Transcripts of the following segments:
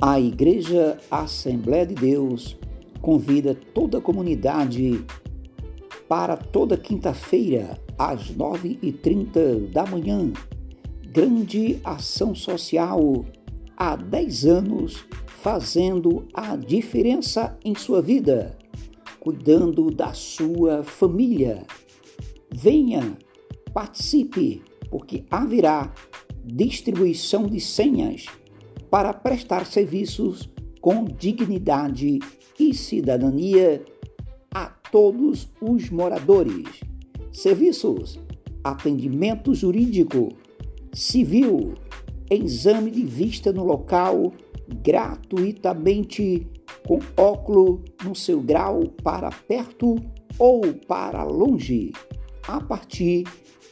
A Igreja Assembleia de Deus convida toda a comunidade para toda quinta-feira, às 9h30 da manhã. Grande ação social há 10 anos fazendo a diferença em sua vida, cuidando da sua família. Venha, participe, porque haverá distribuição de senhas para prestar serviços com dignidade e cidadania a todos os moradores. Serviços: atendimento jurídico, civil, exame de vista no local gratuitamente com óculos no seu grau para perto ou para longe, a partir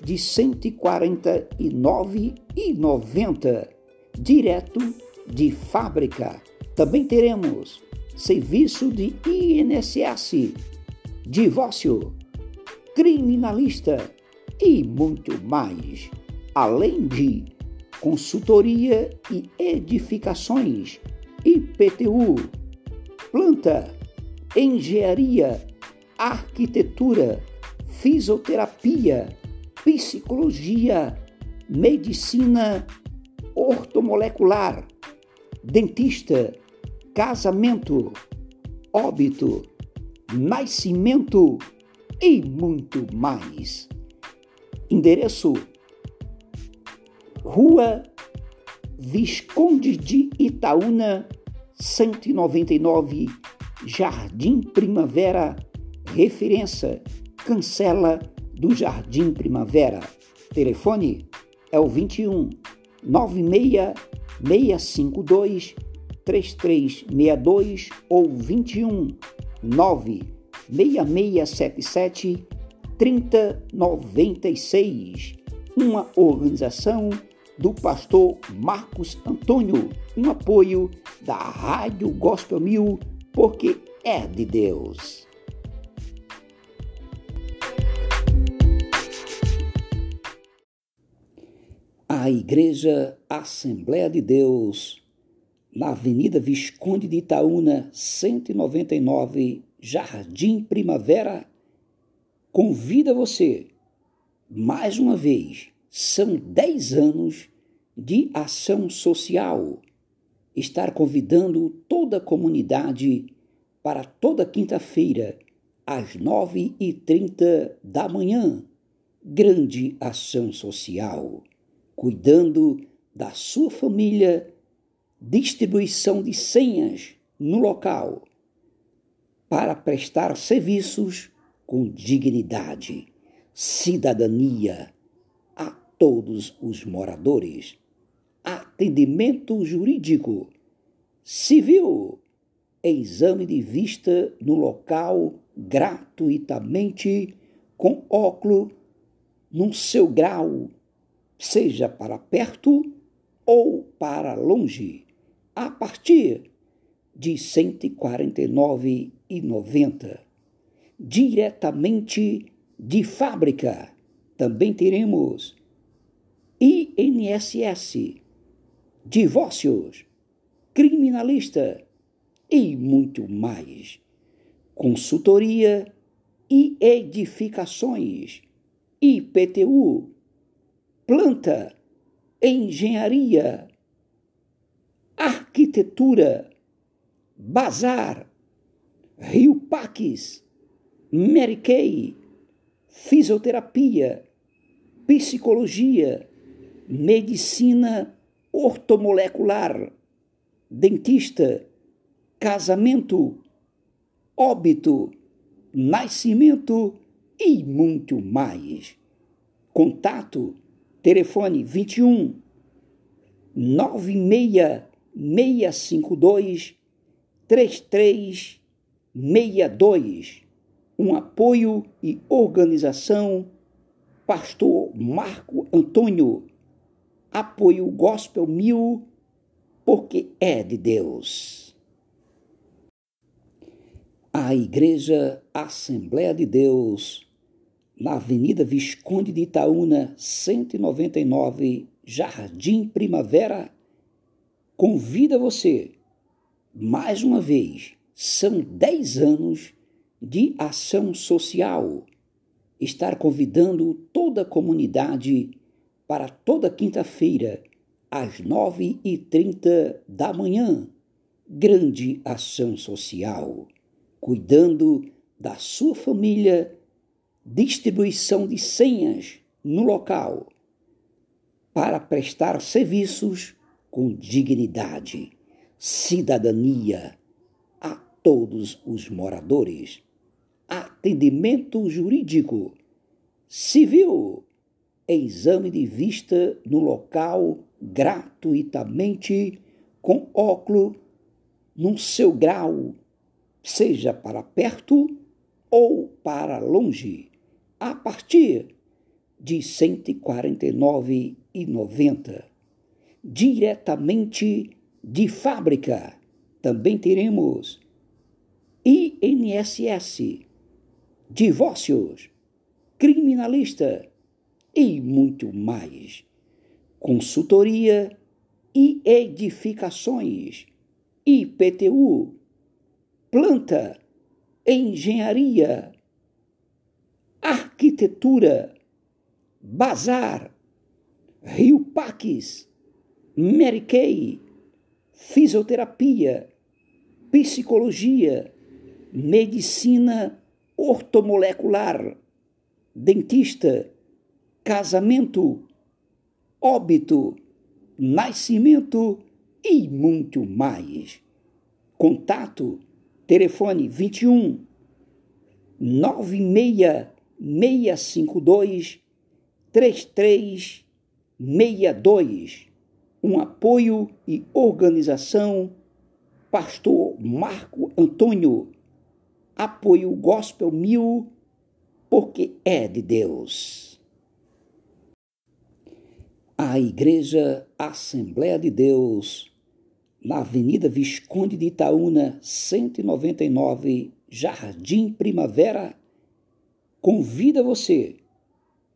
de R$ 149,90, direto de fábrica. Também teremos serviço de INSS, divórcio, criminalista e muito mais, além de consultoria e edificações, IPTU, planta, engenharia, arquitetura, fisioterapia, psicologia, medicina ortomolecular, dentista, casamento, óbito, nascimento e muito mais. Endereço: Rua Visconde de Itaúna, 199, Jardim Primavera, referência Cancela do Jardim Primavera. Telefone é o 21 96 652 3362 ou 21 96677 3096. Uma organização do pastor Marcos Antônio, um apoio da Rádio Gospel Mil, porque é de Deus. A Igreja Assembleia de Deus na Avenida Visconde de Itaúna, 199, Jardim Primavera, convida você, mais uma vez, são 10 anos de ação social, estar convidando toda a comunidade para toda quinta-feira, às 9h30 da manhã, grande ação social, cuidando da sua família distribuição de senhas no local para prestar serviços com dignidade, cidadania a todos os moradores, atendimento jurídico, civil, exame de vista no local gratuitamente com óculos no seu grau, seja para perto ou para longe a partir de R$ 149,90, diretamente de fábrica. Também teremos INSS, divórcios, criminalista e muito mais. Consultoria e edificações, IPTU, planta, engenharia, arquitetura, bazar, Rio Paques, Mary Kay, fisioterapia, psicologia, medicina ortomolecular, dentista, casamento, óbito, nascimento e muito mais. Contato, telefone 21 96 652 3362. Um apoio e organização Pastor Marco Antônio. Apoio Gospel Mil, porque é de Deus. A Igreja Assembleia de Deus, na Avenida Visconde de Itaúna, 199, Jardim Primavera, convida você, mais uma vez, são 10 anos de ação social. Estar convidando toda a comunidade para toda quinta-feira, às 9h30 da manhã. Grande ação social, cuidando da sua família, distribuição de senhas no local, para prestar serviços com dignidade, cidadania a todos os moradores, atendimento jurídico, civil, exame de vista no local gratuitamente com óculos no seu grau, seja para perto ou para longe, a partir de R$ 149,90. Diretamente de fábrica, também teremos INSS, divórcios, criminalista e muito mais. Consultoria e edificações, IPTU, planta, engenharia, arquitetura, bazar, Rio Paques, Mary Kay, fisioterapia, psicologia, medicina ortomolecular, dentista, casamento, óbito, nascimento e muito mais. Contato, telefone 21 96 652 3362. Um apoio e organização Pastor Marco Antônio. Apoio Gospel Mil, porque é de Deus. A Igreja Assembleia de Deus, na Avenida Visconde de Itaúna, 199, Jardim Primavera, convida você,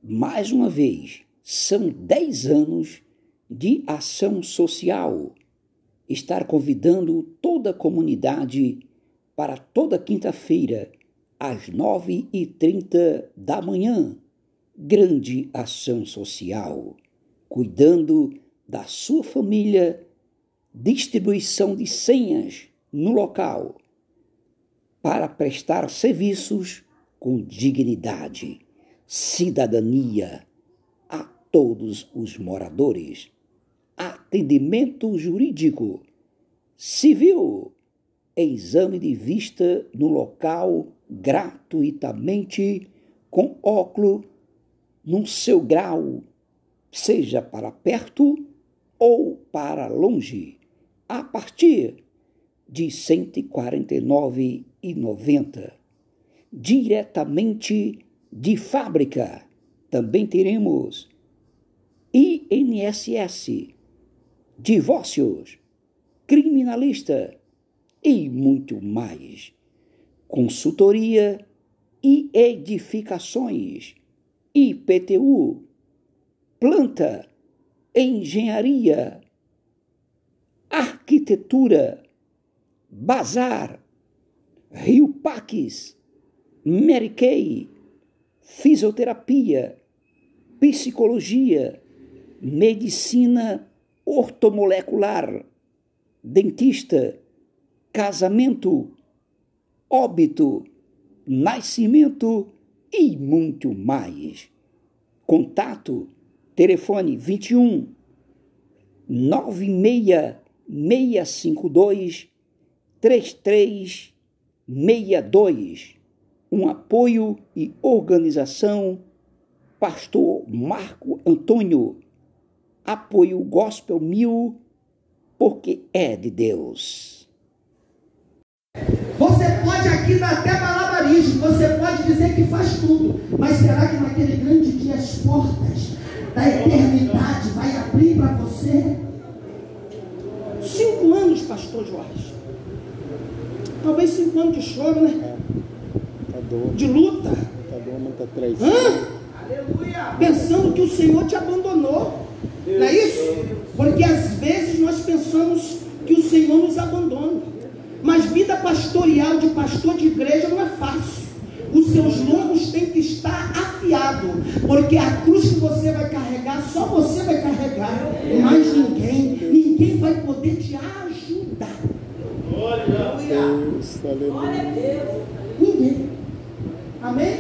mais uma vez, são 10 anos de ação social, estar convidando toda a comunidade para toda quinta-feira, às 9h30 da manhã. Grande ação social, cuidando da sua família, distribuição de senhas no local, para prestar serviços com dignidade, cidadania a todos os moradores, atendimento jurídico, civil, exame de vista no local gratuitamente com óculos no seu grau, seja para perto ou para longe, a partir de R$ 149,90 diretamente de fábrica. Também teremos INSS, divórcios, criminalista e muito mais. Consultoria e edificações, IPTU, planta, engenharia, arquitetura, bazar, Rio Paques Mary fisioterapia, psicologia, medicina ortomolecular, dentista, casamento, óbito, nascimento e muito mais. Contato, telefone 21 96 652 3362 um apoio e organização Pastor Marco Antônio. Apoio Gospel Mil, porque é de Deus. Você pode aqui dar até malabarismo, você pode dizer que faz tudo, mas será que naquele grande dia as portas da eternidade vai abrir para você? Cinco anos, pastor Jorge. Talvez cinco anos de choro, né? De luta. Matador, muita traição. Hã? Pensando que o Senhor te abandonou. Deus não é isso? Deus. Porque às vezes nós pensamos que o Senhor nos abandona. Mas vida pastoral de pastor de igreja não é fácil. Os seus lombos têm que estar afiados, porque a cruz que você vai carregar, só você vai carregar, mais ninguém, ninguém vai poder te ajudar. Olha, Deus, Olha Deus. Ninguém. Amém?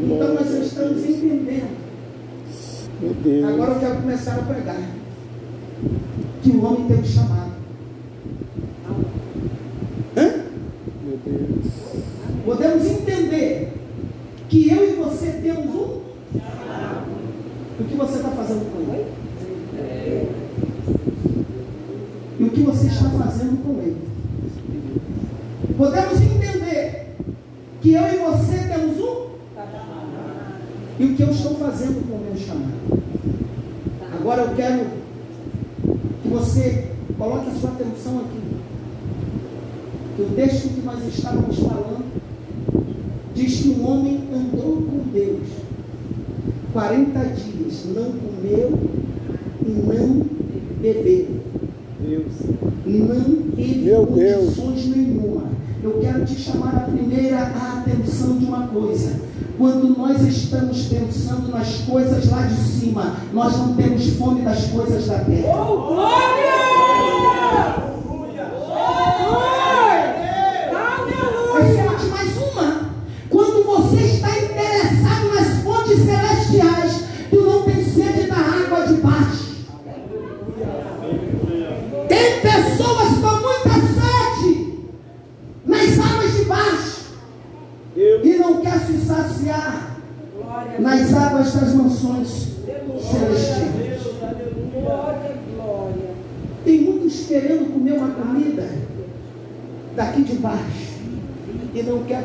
Então nós estamos entendendo. Agora eu quero começar a pregar. Que o homem tem um chamado. Hã? Meu Deus. Podemos entender que eu e você temos um chamado. O que você está fazendo com ele? E o que você está fazendo com ele? Podemos entender que eu e você temos um. E o que eu estou fazendo com o meu chamado? Agora eu quero que você coloque a sua atenção aqui. Que o texto que nós estávamos falando diz que um homem andou com Deus 40 dias, não comeu e não bebeu. Deus. Não teve Meu condições Deus. nenhuma eu quero te chamar a primeira a atenção de uma coisa. Quando nós estamos pensando nas coisas lá de cima, nós não temos fome das coisas da terra. Oh, glória!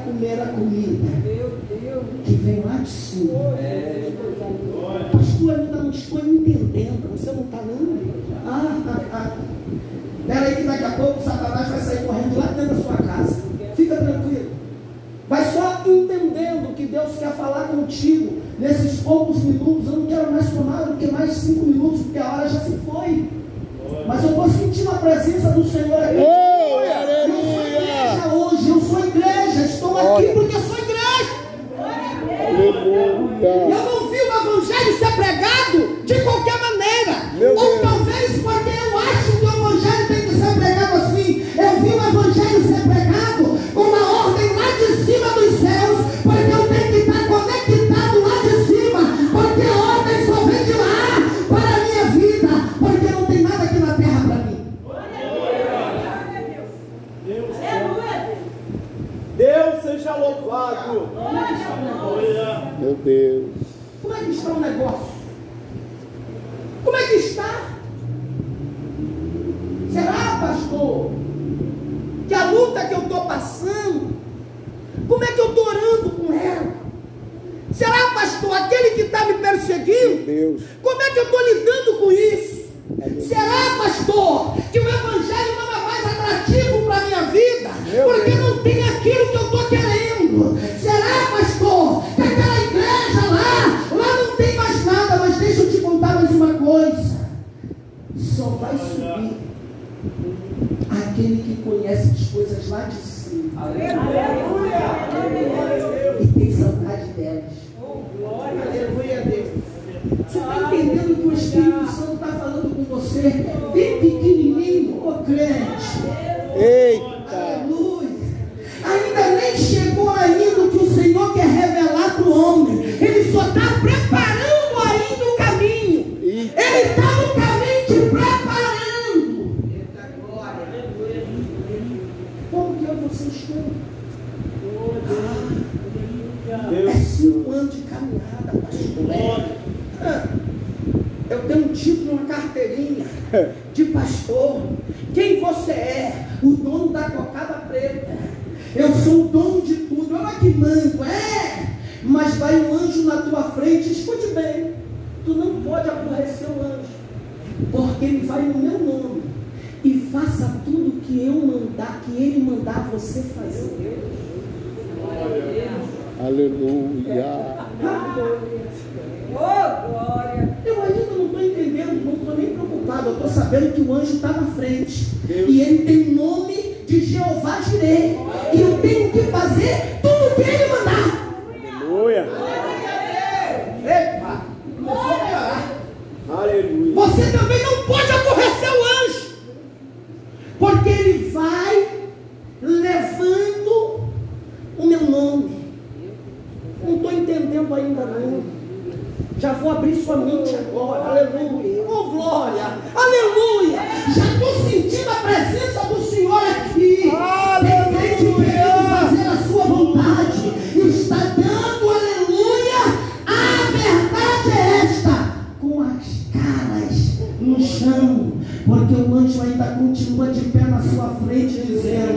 comer a comida que vem lá de cima. Como é que está o negócio? Como é que está? Será, pastor, que a luta que eu estou passando, como é que eu estou orando com ela? Será, pastor, aquele que está me perseguindo? Como é que eu estou lidando com isso? Será, pastor,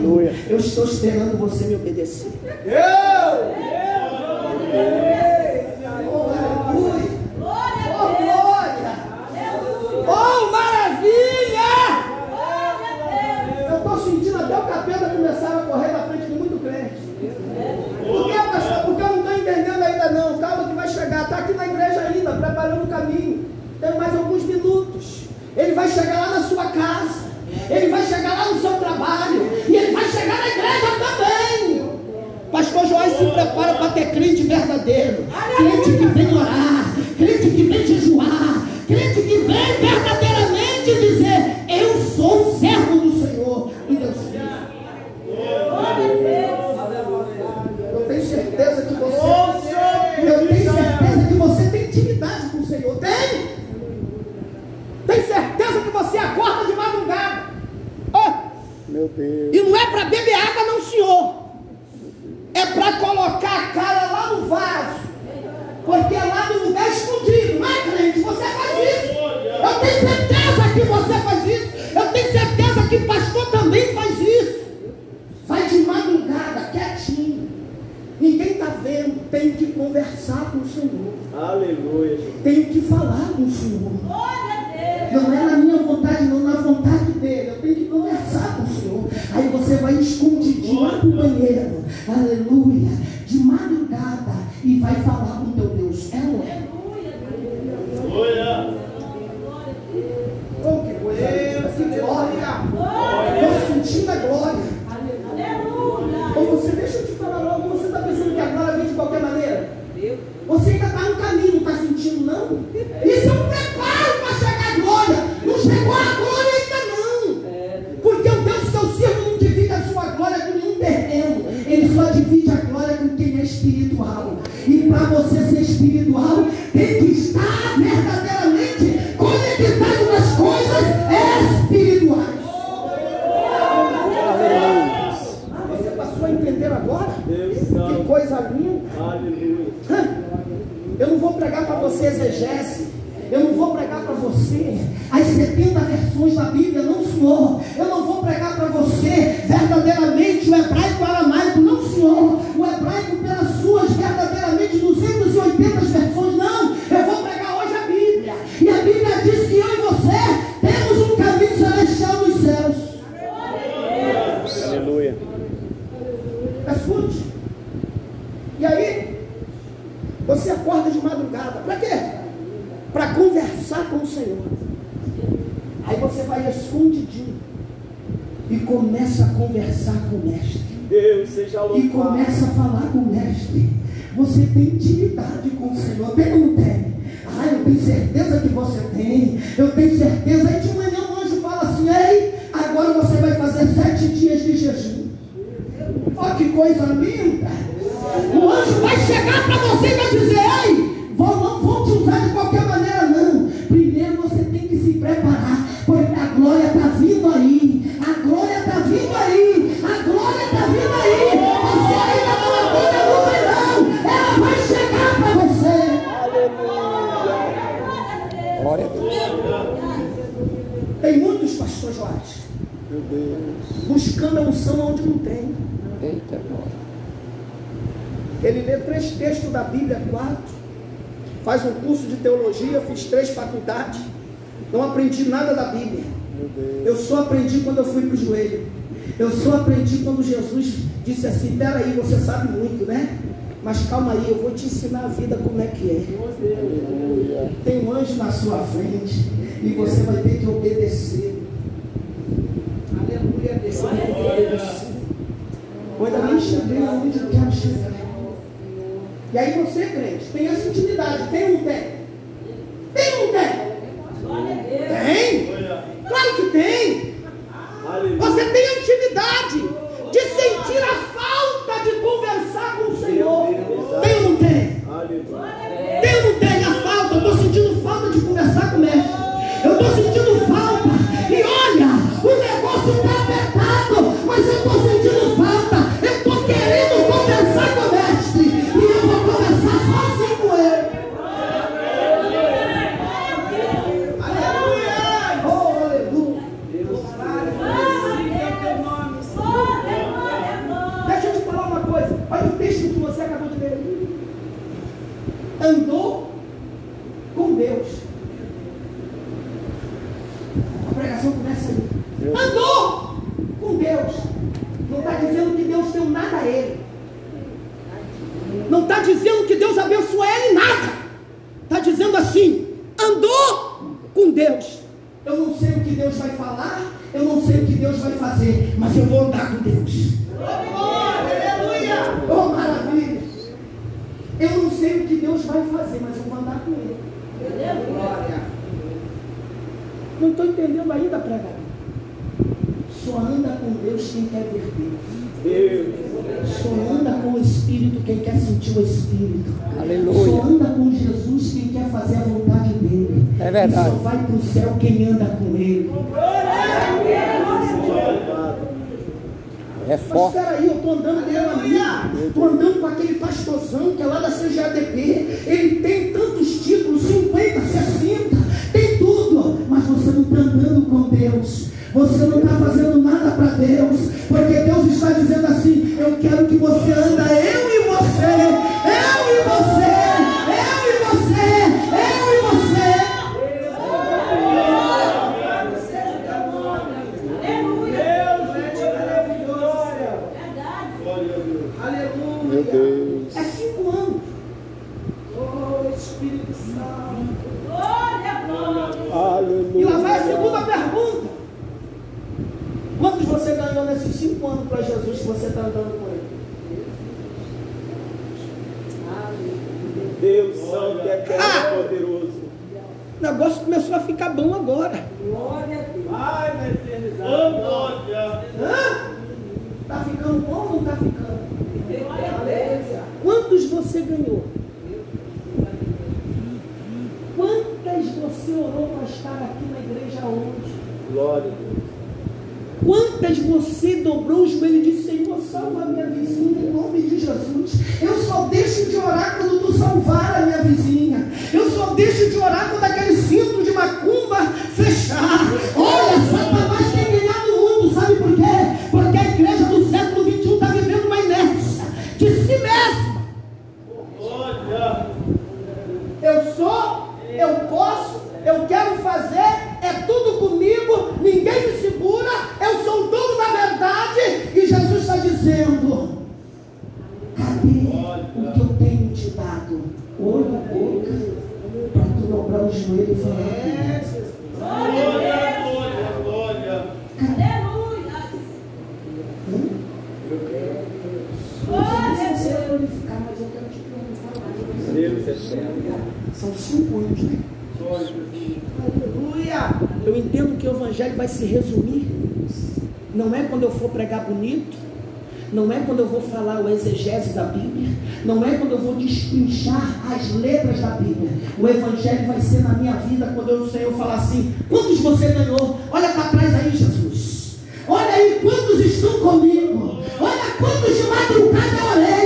Eu estou esperando você me obedecer. Eu! eu. Oh, aleluia! Glória! Oh, maravilha! Eu estou sentindo até o capeta começar a correr na frente de muito crente. Por que, pastor? Porque eu não estou entendendo ainda não. Calma que vai chegar. Está aqui na igreja ainda, preparando o caminho. Tem mais alguns minutos. Ele vai chegar lá na sua crente verdadeiro, crente E a Bíblia diz que eu e você temos um caminho celestial nos céus. Aleluia. É Escute. E aí, você acorda de madrugada. Para quê? Para conversar com o Senhor. Aí você vai escondidinho e começa a conversar com o Mestre. Deus seja louvado. E começa a falar com o Mestre. Você tem intimidade com o Senhor. Perguntei tenho certeza que você tem. Eu tenho certeza disse assim, peraí, você sabe muito, né? Mas calma aí, eu vou te ensinar a vida como é que é. Tem um anjo na sua frente e você vai ter que obedecer. Aleluia, Deus. Ainda nem cheguei onde eu quero chegar. E aí você crê. Não está dizendo que Deus abençoou ele nada. Está dizendo assim: andou com Deus. Eu não sei o que Deus vai falar, eu não sei o que Deus vai fazer, mas eu vou andar com Deus. Oh, maravilha! Eu não sei o que Deus vai fazer, mas eu vou andar com Ele. Não estou entendendo ainda, pregador. Só anda com Deus quem quer ver Deus. Só anda com o Espírito quem quer sentir o Espírito. Aleluia. Só anda com Jesus quem quer fazer a vontade dele. É verdade. E só vai para o céu quem anda com ele. É Mas forte. peraí, eu estou andando com meu amigo, estou andando com aquele pastorzão que é lá da CGADP, ele tem tantos títulos, 50, 60, tem tudo, mas você não está andando com Deus. Você não está fazendo nada para Deus, porque Deus está dizendo assim: Eu quero que você anda, eu e você, eu e você, cinco anos para Jesus que você está andando com ele? Deus Santo, eterno Ah! poderoso. O negócio começou a ficar bom agora. Ai, na eternidade. glória. Hã? Está ficando bom ou não está ficando? Quantos você ganhou? Quantas você orou para estar aqui na igreja hoje? Glória a Deus. Quantas você dobrou o joelho e disse, Senhor, salva a minha vizinha em nome de Jesus. Eu só deixo de orar quando tu salvar a minha vizinha. Eu só deixo de orar quando aquele cinto de macumba fechar. Olha, Satanás tem ganhado o mundo, sabe por quê? Porque a igreja do século XXI está vivendo uma inércia de si mesma. Glória. Eu sou, eu posso, eu quero fazer, é tudo comigo, ninguém me segura, eu sou o dono da verdade, e Jesus está dizendo: cadê o que eu tenho te dado? Olho, boca, para tu dobrar o joelho e falar comigo. Glória, glória, glória. Eu não sei se você glorificar, mas eu quero te perguntar mais. Deus eterno. São cinco anos, né? Aleluia! Eu entendo que o evangelho vai se resumir. Não é quando eu for pregar bonito, não é quando eu vou falar o exegese da Bíblia, não é quando eu vou destrinchar as letras da Bíblia. O evangelho vai ser na minha vida quando eu, o Senhor falar assim: quantos você ganhou? Olha para trás aí, Jesus. Olha aí quantos estão comigo. Olha quantos de madrugada eu orei.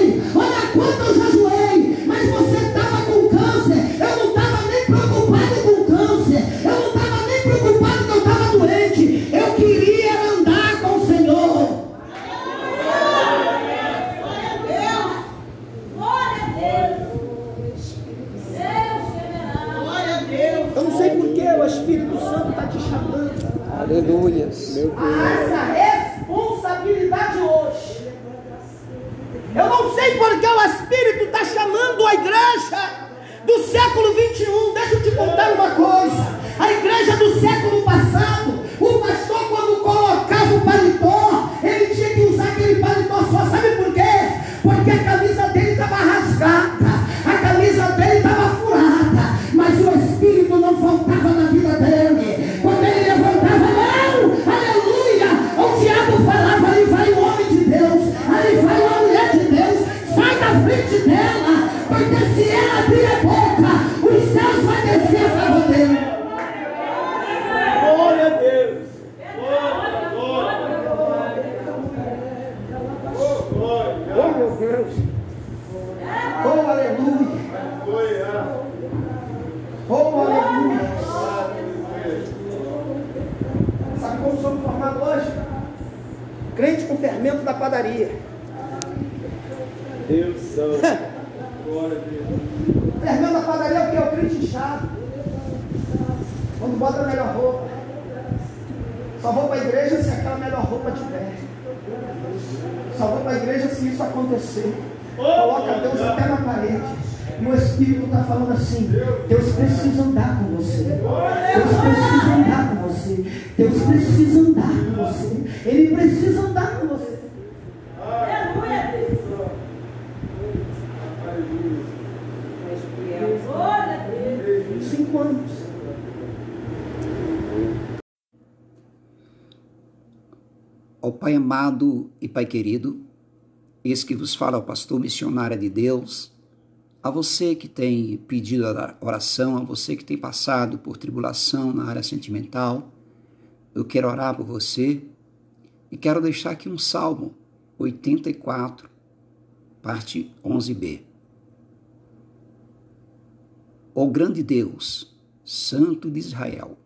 Cinco anos. Ó Pai amado e Pai querido, esse que vos fala o pastor missionário de Deus, a você que tem pedido a oração, a você que tem passado por tribulação na área sentimental, eu quero orar por você e quero deixar aqui um salmo 84, parte 11b. Ó grande Deus, Santo de Israel,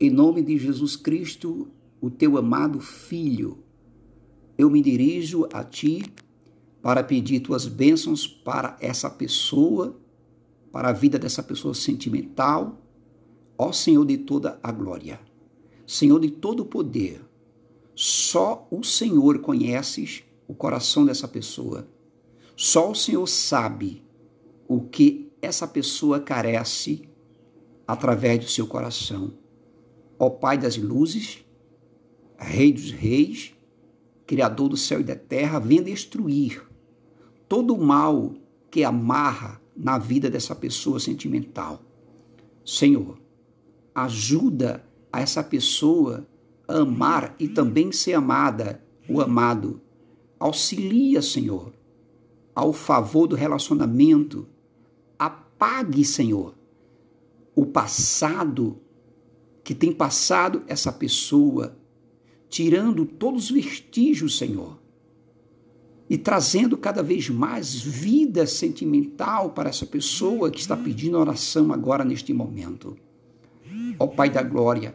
em nome de Jesus Cristo, o teu amado Filho, eu me dirijo a ti para pedir tuas bênçãos para essa pessoa, para a vida dessa pessoa sentimental, ó Senhor de toda a glória, Senhor de todo o poder, só o Senhor conheces o coração dessa pessoa, só o Senhor sabe o que essa pessoa carece através do seu coração. Ó Pai das luzes, Rei dos reis, Criador do céu e da terra, vem destruir todo o mal que amarra na vida dessa pessoa sentimental. Senhor, ajuda a essa pessoa a amar e também ser amada, o amado. Auxilia, Senhor, ao favor do relacionamento. Apague, Senhor, o passado que tem passado essa pessoa, tirando todos os vestígios, Senhor, e trazendo cada vez mais vida sentimental para essa pessoa que está pedindo oração agora neste momento. Ó Pai da Glória,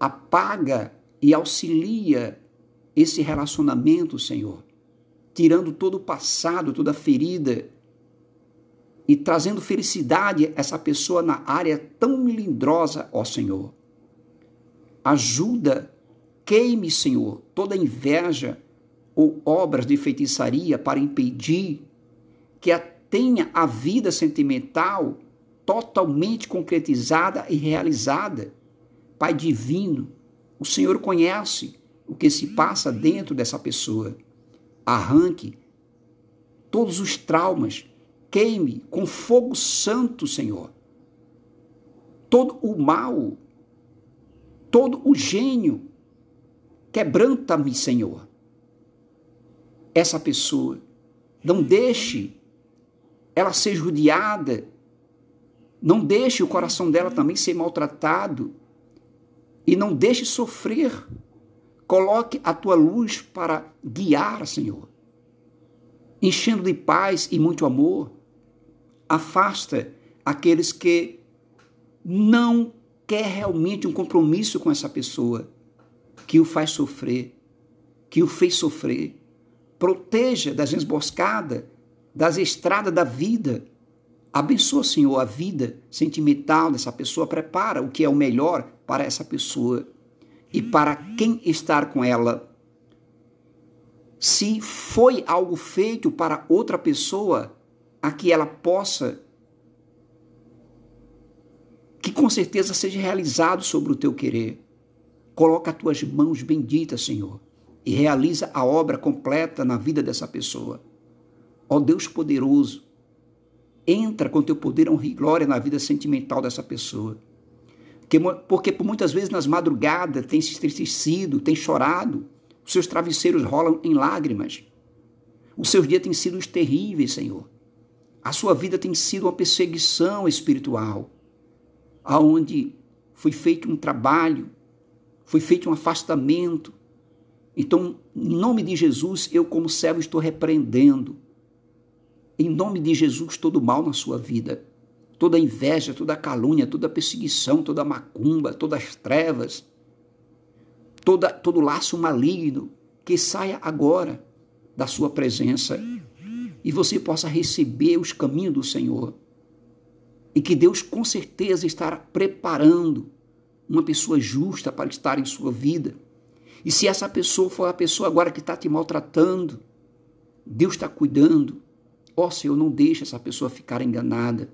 apaga e auxilia esse relacionamento, Senhor, tirando todo o passado, toda a ferida e trazendo felicidade a essa pessoa na área tão melindrosa, ó Senhor. Ajuda, queime, Senhor, toda inveja, ou obras de feitiçaria para impedir que a tenha a vida sentimental totalmente concretizada e realizada. Pai divino, o Senhor conhece o que se passa dentro dessa pessoa. Arranque todos os traumas, queime com fogo santo, Senhor. Todo o mal, todo o gênio, quebranta-me, Senhor essa pessoa. Não deixe ela ser judiada. Não deixe o coração dela também ser maltratado. E não deixe sofrer. Coloque a tua luz para guiar, Senhor. Enchendo de paz e muito amor. Afasta aqueles que não quer realmente um compromisso com essa pessoa, que o faz sofrer, que o fez sofrer proteja das emboscadas, das estradas da vida. Abençoa, Senhor, a vida sentimental dessa pessoa, prepara o que é o melhor para essa pessoa e para quem estar com ela. Se foi algo feito para outra pessoa, a que ela possa, que com certeza seja realizado sobre o teu querer. Coloca as tuas mãos benditas, Senhor e realiza a obra completa na vida dessa pessoa. Ó Deus poderoso, entra com teu poder, honra e glória na vida sentimental dessa pessoa. Porque por muitas vezes nas madrugadas tem se estremecido, tem chorado, os seus travesseiros rolam em lágrimas. Os seus dias têm sido terríveis, Senhor. A sua vida tem sido uma perseguição espiritual, aonde foi feito um trabalho, foi feito um afastamento, então, em nome de Jesus, eu, como servo, estou repreendendo. Em nome de Jesus, todo mal na sua vida, toda inveja, toda calúnia, toda perseguição, toda macumba, todas as trevas, toda, todo laço maligno, que saia agora da sua presença e você possa receber os caminhos do Senhor. E que Deus com certeza estará preparando uma pessoa justa para estar em sua vida. E se essa pessoa for a pessoa agora que está te maltratando, Deus está cuidando. Ó oh, Senhor, não deixe essa pessoa ficar enganada.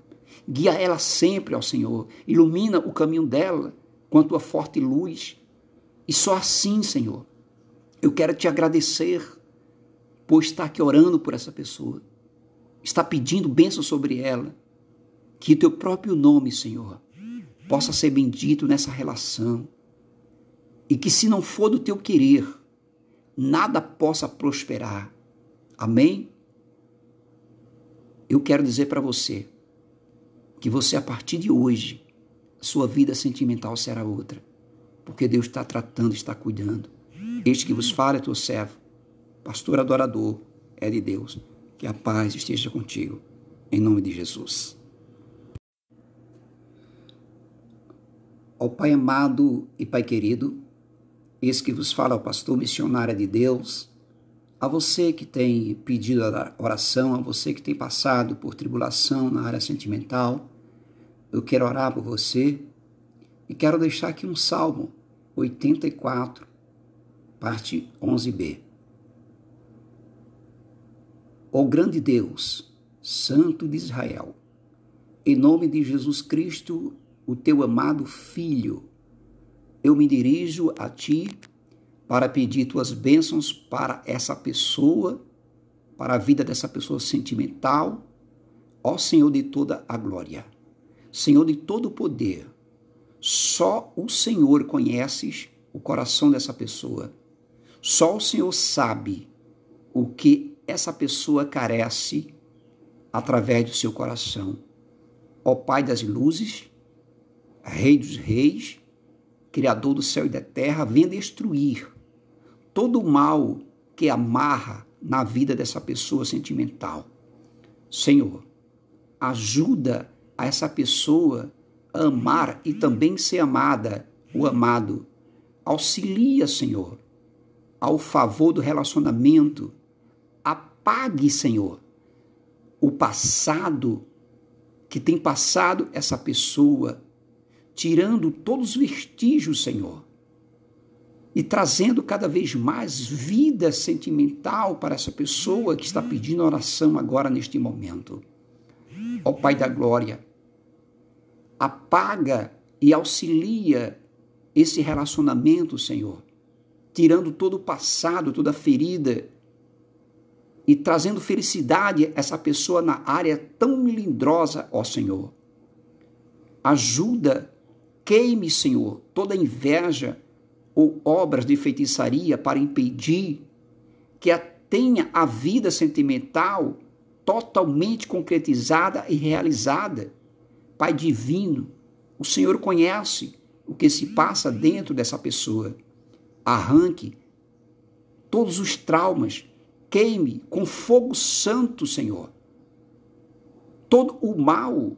Guia ela sempre ao Senhor. Ilumina o caminho dela com a tua forte luz. E só assim, Senhor, eu quero te agradecer por estar aqui orando por essa pessoa. Está pedindo bênção sobre ela. Que teu próprio nome, Senhor, possa ser bendito nessa relação. E que se não for do teu querer, nada possa prosperar. Amém? Eu quero dizer para você que você, a partir de hoje, sua vida sentimental será outra. Porque Deus está tratando, está cuidando. Este que vos fala é teu servo, pastor adorador, é de Deus. Que a paz esteja contigo. Em nome de Jesus. Ao Pai amado e Pai querido, esse que vos fala o pastor missionário de Deus, a você que tem pedido a oração, a você que tem passado por tribulação na área sentimental, eu quero orar por você e quero deixar aqui um salmo 84, parte 11b. Ó grande Deus, Santo de Israel, em nome de Jesus Cristo, o teu amado Filho, eu me dirijo a ti para pedir tuas bênçãos para essa pessoa, para a vida dessa pessoa sentimental, ó Senhor de toda a glória, Senhor de todo o poder, só o Senhor conheces o coração dessa pessoa. Só o Senhor sabe o que essa pessoa carece através do seu coração. Ó Pai das luzes, Rei dos reis, Criador do céu e da terra, vem destruir todo o mal que amarra na vida dessa pessoa sentimental. Senhor, ajuda a essa pessoa a amar e também ser amada, o amado. Auxilia, Senhor, ao favor do relacionamento. Apague, Senhor, o passado que tem passado essa pessoa, tirando todos os vestígios, Senhor, e trazendo cada vez mais vida sentimental para essa pessoa que está pedindo oração agora neste momento. Ó Pai da Glória, apaga e auxilia esse relacionamento, Senhor, tirando todo o passado, toda a ferida e trazendo felicidade a essa pessoa na área tão melindrosa, ó Senhor. Ajuda, queime, Senhor, toda inveja ou obras de feitiçaria para impedir que a tenha a vida sentimental totalmente concretizada e realizada Pai divino, o Senhor conhece o que se passa dentro dessa pessoa. Arranque todos os traumas, queime com fogo santo, Senhor. Todo o mal,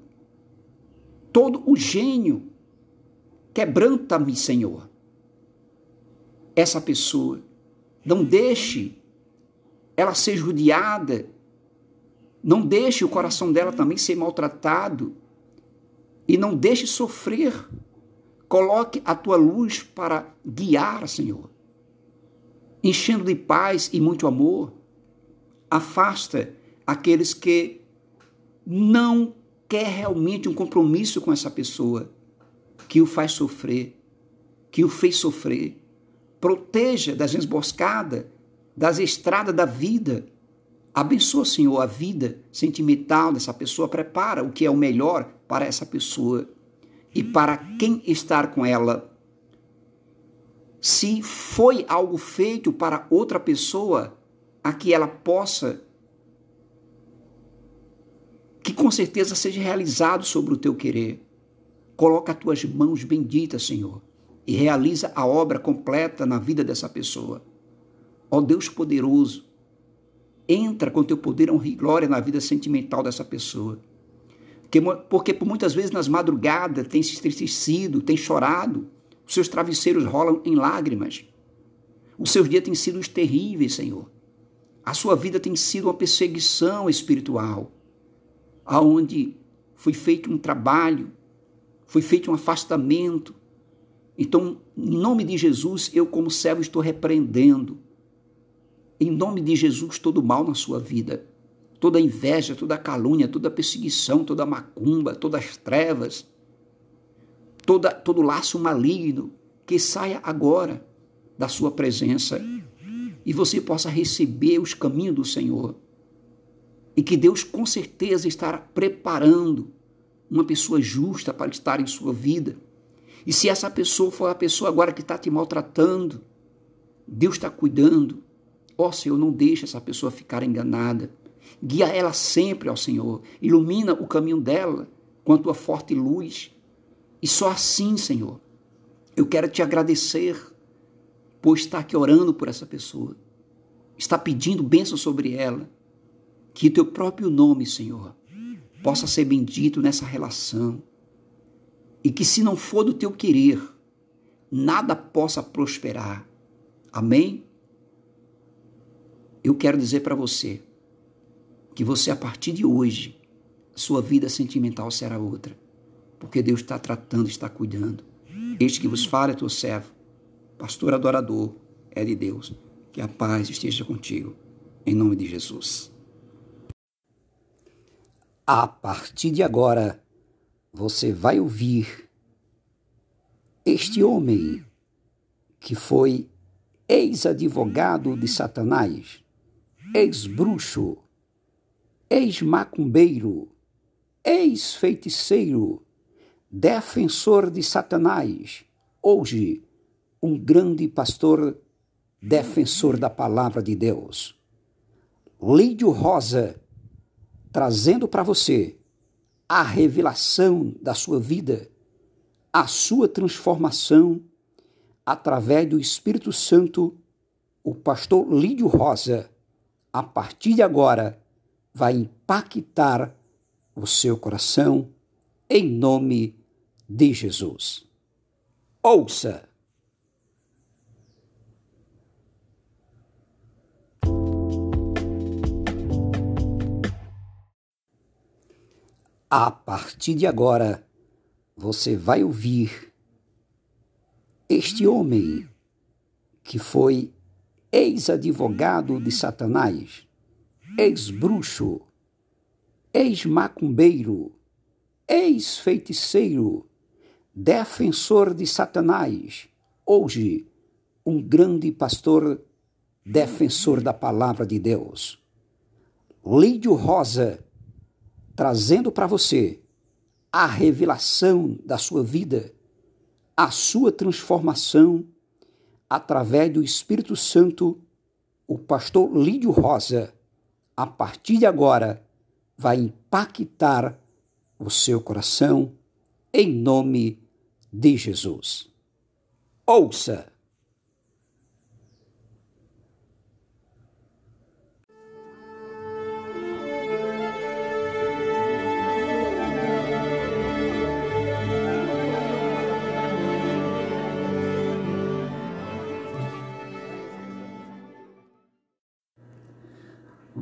todo o gênio, quebranta-me, Senhor. Essa pessoa, não deixe ela ser judiada, não deixe o coração dela também ser maltratado e não deixe sofrer. Coloque a tua luz para guiar, Senhor. Enchendo de paz e muito amor. Afasta aqueles que não quer realmente um compromisso com essa pessoa, que o faz sofrer, que o fez sofrer. Proteja das emboscadas, das estradas da vida. Abençoa, Senhor, a vida sentimental dessa pessoa. Prepara o que é o melhor para essa pessoa e para quem estar com ela. Se foi algo feito para outra pessoa, a que ela possa, que com certeza seja realizado sobre o teu querer. Coloca as tuas mãos benditas, Senhor, e realiza a obra completa na vida dessa pessoa. Ó Deus poderoso, entra com teu poder, honra e glória na vida sentimental dessa pessoa porque por muitas vezes nas madrugadas tem se estremecido, tem chorado, os seus travesseiros rolam em lágrimas. Os seus dias têm sido terríveis, Senhor. A sua vida tem sido uma perseguição espiritual, aonde foi feito um trabalho, foi feito um afastamento, Então, em nome de Jesus, eu, como servo, estou repreendendo. Em nome de Jesus, todo mal na sua vida, toda inveja, toda calúnia, toda perseguição, toda macumba, todas as trevas, toda, todo laço maligno, que saia agora da sua presença e você possa receber os caminhos do Senhor. E que Deus com certeza estará preparando uma pessoa justa para estar em sua vida. E se essa pessoa for a pessoa agora que está te maltratando, Deus está cuidando. Ó oh, Senhor, não deixe essa pessoa ficar enganada. Guia ela sempre ao Senhor. Ilumina o caminho dela com a tua forte luz. E só assim, Senhor, eu quero te agradecer por estar aqui orando por essa pessoa. Está pedindo bênção sobre ela. Que teu próprio nome, Senhor, possa ser bendito nessa relação. E que se não for do teu querer, nada possa prosperar. Amém? Eu quero dizer para você que você, a partir de hoje, sua vida sentimental será outra. Porque Deus está tratando, está cuidando. Este que vos fala é teu servo, pastor adorador, é de Deus. Que a paz esteja contigo. Em nome de Jesus. A partir de agora, você vai ouvir este homem que foi ex-advogado de Satanás, ex-bruxo, ex-macumbeiro, ex-feiticeiro, defensor de Satanás, hoje um grande pastor defensor da palavra de Deus. Lídio Rosa, trazendo para você a revelação da sua vida, a sua transformação através do Espírito Santo, o pastor Lídio Rosa, a partir de agora, vai impactar o seu coração em nome de Jesus. Ouça! A partir de agora, você vai ouvir este homem que foi ex-advogado de Satanás, ex-bruxo, ex-macumbeiro, ex-feiticeiro, defensor de Satanás, hoje um grande pastor defensor da palavra de Deus. Lídio Rosa trazendo para você a revelação da sua vida, a sua transformação através do Espírito Santo, o pastor Lídio Rosa, a partir de agora, vai impactar o seu coração em nome de Jesus. Ouça!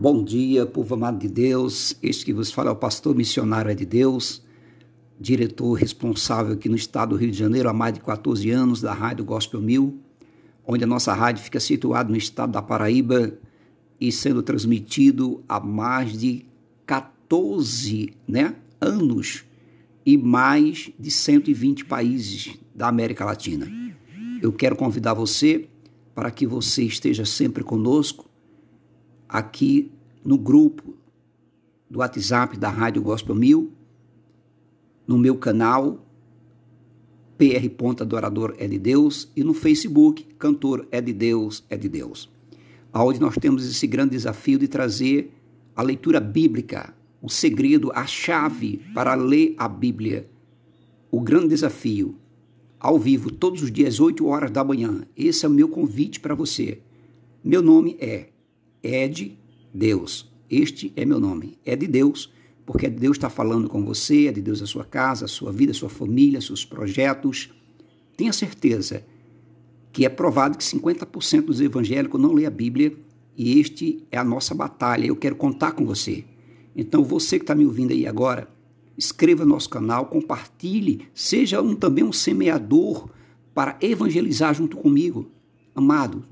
Bom dia, povo amado de Deus. Este que vos fala é o pastor missionário de Deus, diretor responsável aqui no estado do Rio de Janeiro há mais de 14 anos da Rádio Gospel Mil, onde a nossa rádio fica situada no estado da Paraíba e sendo transmitido há mais de 14 né, anos e mais de 120 países da América Latina. Eu quero convidar você para que você esteja sempre conosco aqui no grupo do WhatsApp da Rádio Gospel Mil, no meu canal PR Ponta Adorador é de Deus e no Facebook Cantor é de Deus é de Deus. Onde nós temos esse grande desafio de trazer a leitura bíblica, o segredo, a chave para ler a Bíblia. O grande desafio, ao vivo, todos os dias, 8 horas da manhã. Esse é o meu convite para você. Meu nome é é de Deus. Este é meu nome. É de Deus, porque Deus está falando com você, é de Deus a sua casa, a sua vida, a sua família, seus projetos. Tenha certeza que é provado que 50% dos evangélicos não lê a Bíblia e este é a nossa batalha. Eu quero contar com você. Então, você que está me ouvindo aí agora, inscreva no nosso canal, compartilhe, seja um, também um semeador para evangelizar junto comigo. Amado,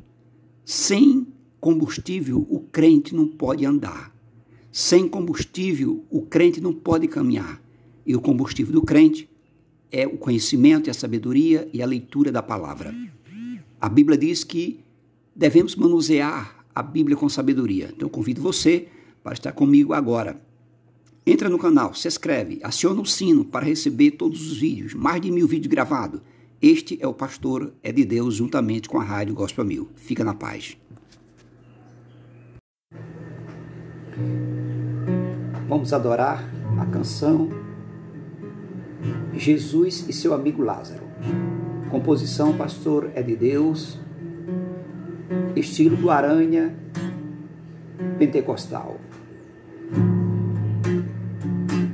sem combustível o crente não pode andar. Sem combustível o crente não pode caminhar. E o combustível do crente é o conhecimento e a sabedoria e a leitura da palavra. A Bíblia diz que devemos manusear a Bíblia com sabedoria. Então eu convido você para estar comigo agora. Entra no canal, se inscreve, aciona o sino para receber todos os vídeos, mais de mil vídeos gravados. Este é o pastor É de Deus, juntamente com a Rádio Gospel Mil. Fica na paz. Vamos adorar a canção Jesus e seu amigo Lázaro. Composição Pastor É de Deus, estilo do Aranha Pentecostal.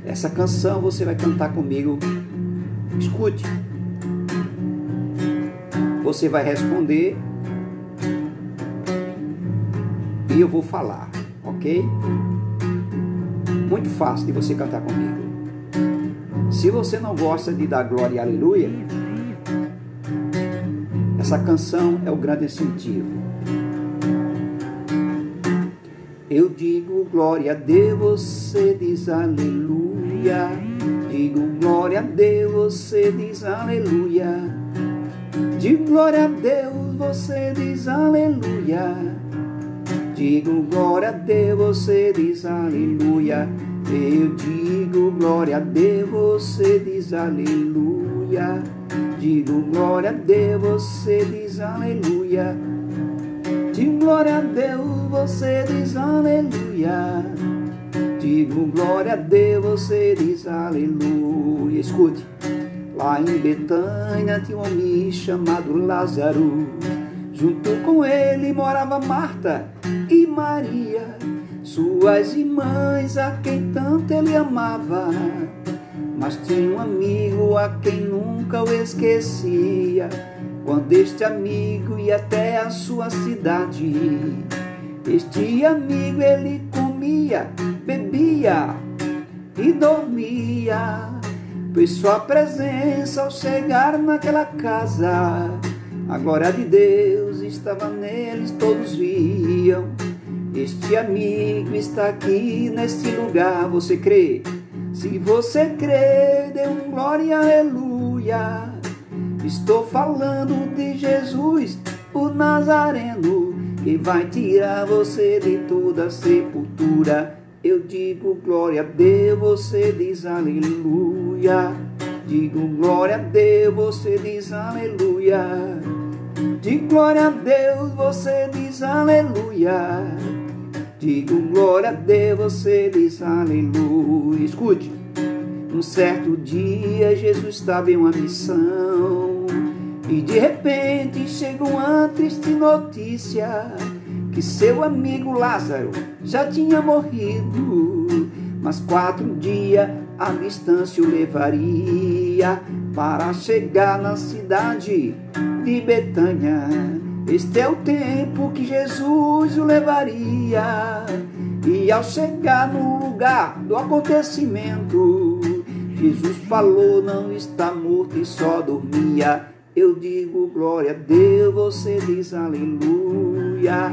Essa canção você vai cantar comigo. Escute. Você vai responder e eu vou falar, ok? Muito fácil de você cantar comigo. Se você não gosta de dar glória e aleluia, essa canção é o grande incentivo. Eu digo glória a Deus, você diz aleluia. Digo glória a Deus, você diz aleluia. Digo glória a Deus, você diz aleluia. Digo glória a Deus, você diz aleluia. Eu digo glória a Deus, você diz aleluia. Digo glória a Deus, você diz aleluia. Digo glória a Deus, você diz aleluia. Digo glória a Deus, você diz aleluia. Escute, lá em Betânia tinha um homem chamado Lázaro. Junto com ele morava Marta e Maria suas irmãs a quem tanto ele amava. Mas tinha um amigo a quem nunca o esquecia. Quando este amigo ia até a sua cidade, este amigo ele comia, bebia e dormia. Pois sua presença ao chegar naquela casa, a glória de Deus estava neles, todos viam. Este amigo está aqui neste lugar, você crê? Se você crê, dê um glória, aleluia. Estou falando de Jesus, o Nazareno, que vai tirar você de toda sepultura. Eu digo glória a Deus, você diz aleluia. Digo glória a Deus, você diz aleluia. De glória a Deus, você diz aleluia. Digo glória a Deus, você diz aleluia. Escute, um certo dia Jesus estava em uma missão e de repente chegou uma triste notícia que seu amigo Lázaro já tinha morrido, mas quatro dias a distância o levaria para chegar na cidade de Betânia. Este é o tempo que Jesus o levaria. E ao chegar no lugar do acontecimento, Jesus falou: Não está morto e só dormia. Eu digo glória a Deus, você diz aleluia.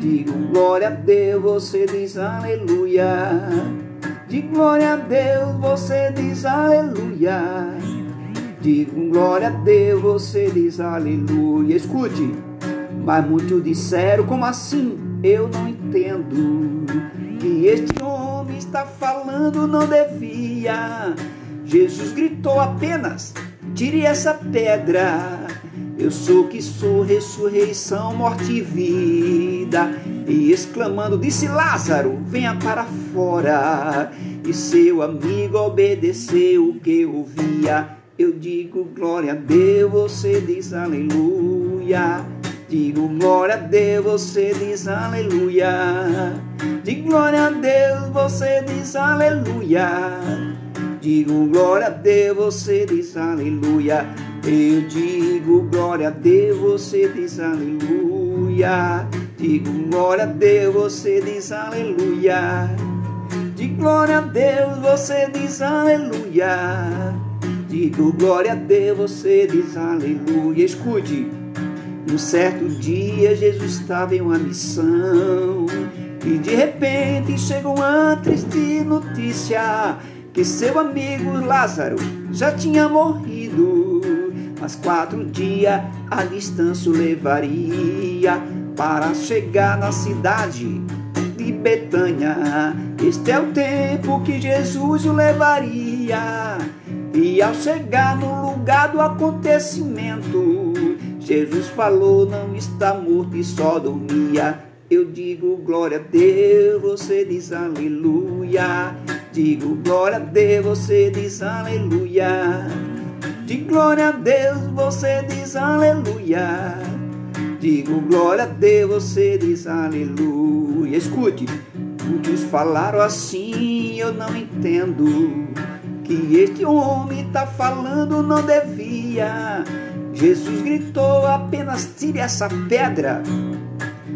Digo glória a Deus, você diz aleluia. De glória a Deus, você diz aleluia. Digo glória a Deus, você diz aleluia. Escute, mas muitos disseram, como assim? Eu não entendo. Que este homem está falando não devia. Jesus gritou apenas: tire essa pedra. Eu sou que sou ressurreição, morte e vida. E exclamando, disse Lázaro: venha para fora. E seu amigo obedeceu o que ouvia. Eu digo glória a Deus, você diz aleluia. Digo glória a Deus, você diz aleluia. Digo glória a Deus, você diz aleluia. Digo glória a Deus, você diz aleluia. Eu digo glória a Deus, você diz aleluia. Digo glória a Deus, você diz aleluia. De glória a Deus, você diz aleluia. Digo glória a Deus, você diz aleluia. Escute, um certo dia Jesus estava em uma missão e de repente chegou uma triste notícia que seu amigo Lázaro já tinha morrido, mas quatro dias a distância o levaria para chegar na cidade de Betânia. Este é o tempo que Jesus o levaria. E ao chegar no lugar do acontecimento, Jesus falou: Não está morto e só dormia. Eu digo glória a Deus, você diz aleluia. Digo glória a Deus, você diz aleluia. De glória a Deus, você diz aleluia. Digo glória a Deus, você diz aleluia. Escute, muitos falaram assim, eu não entendo. Que este homem está falando não devia. Jesus gritou: apenas tire essa pedra.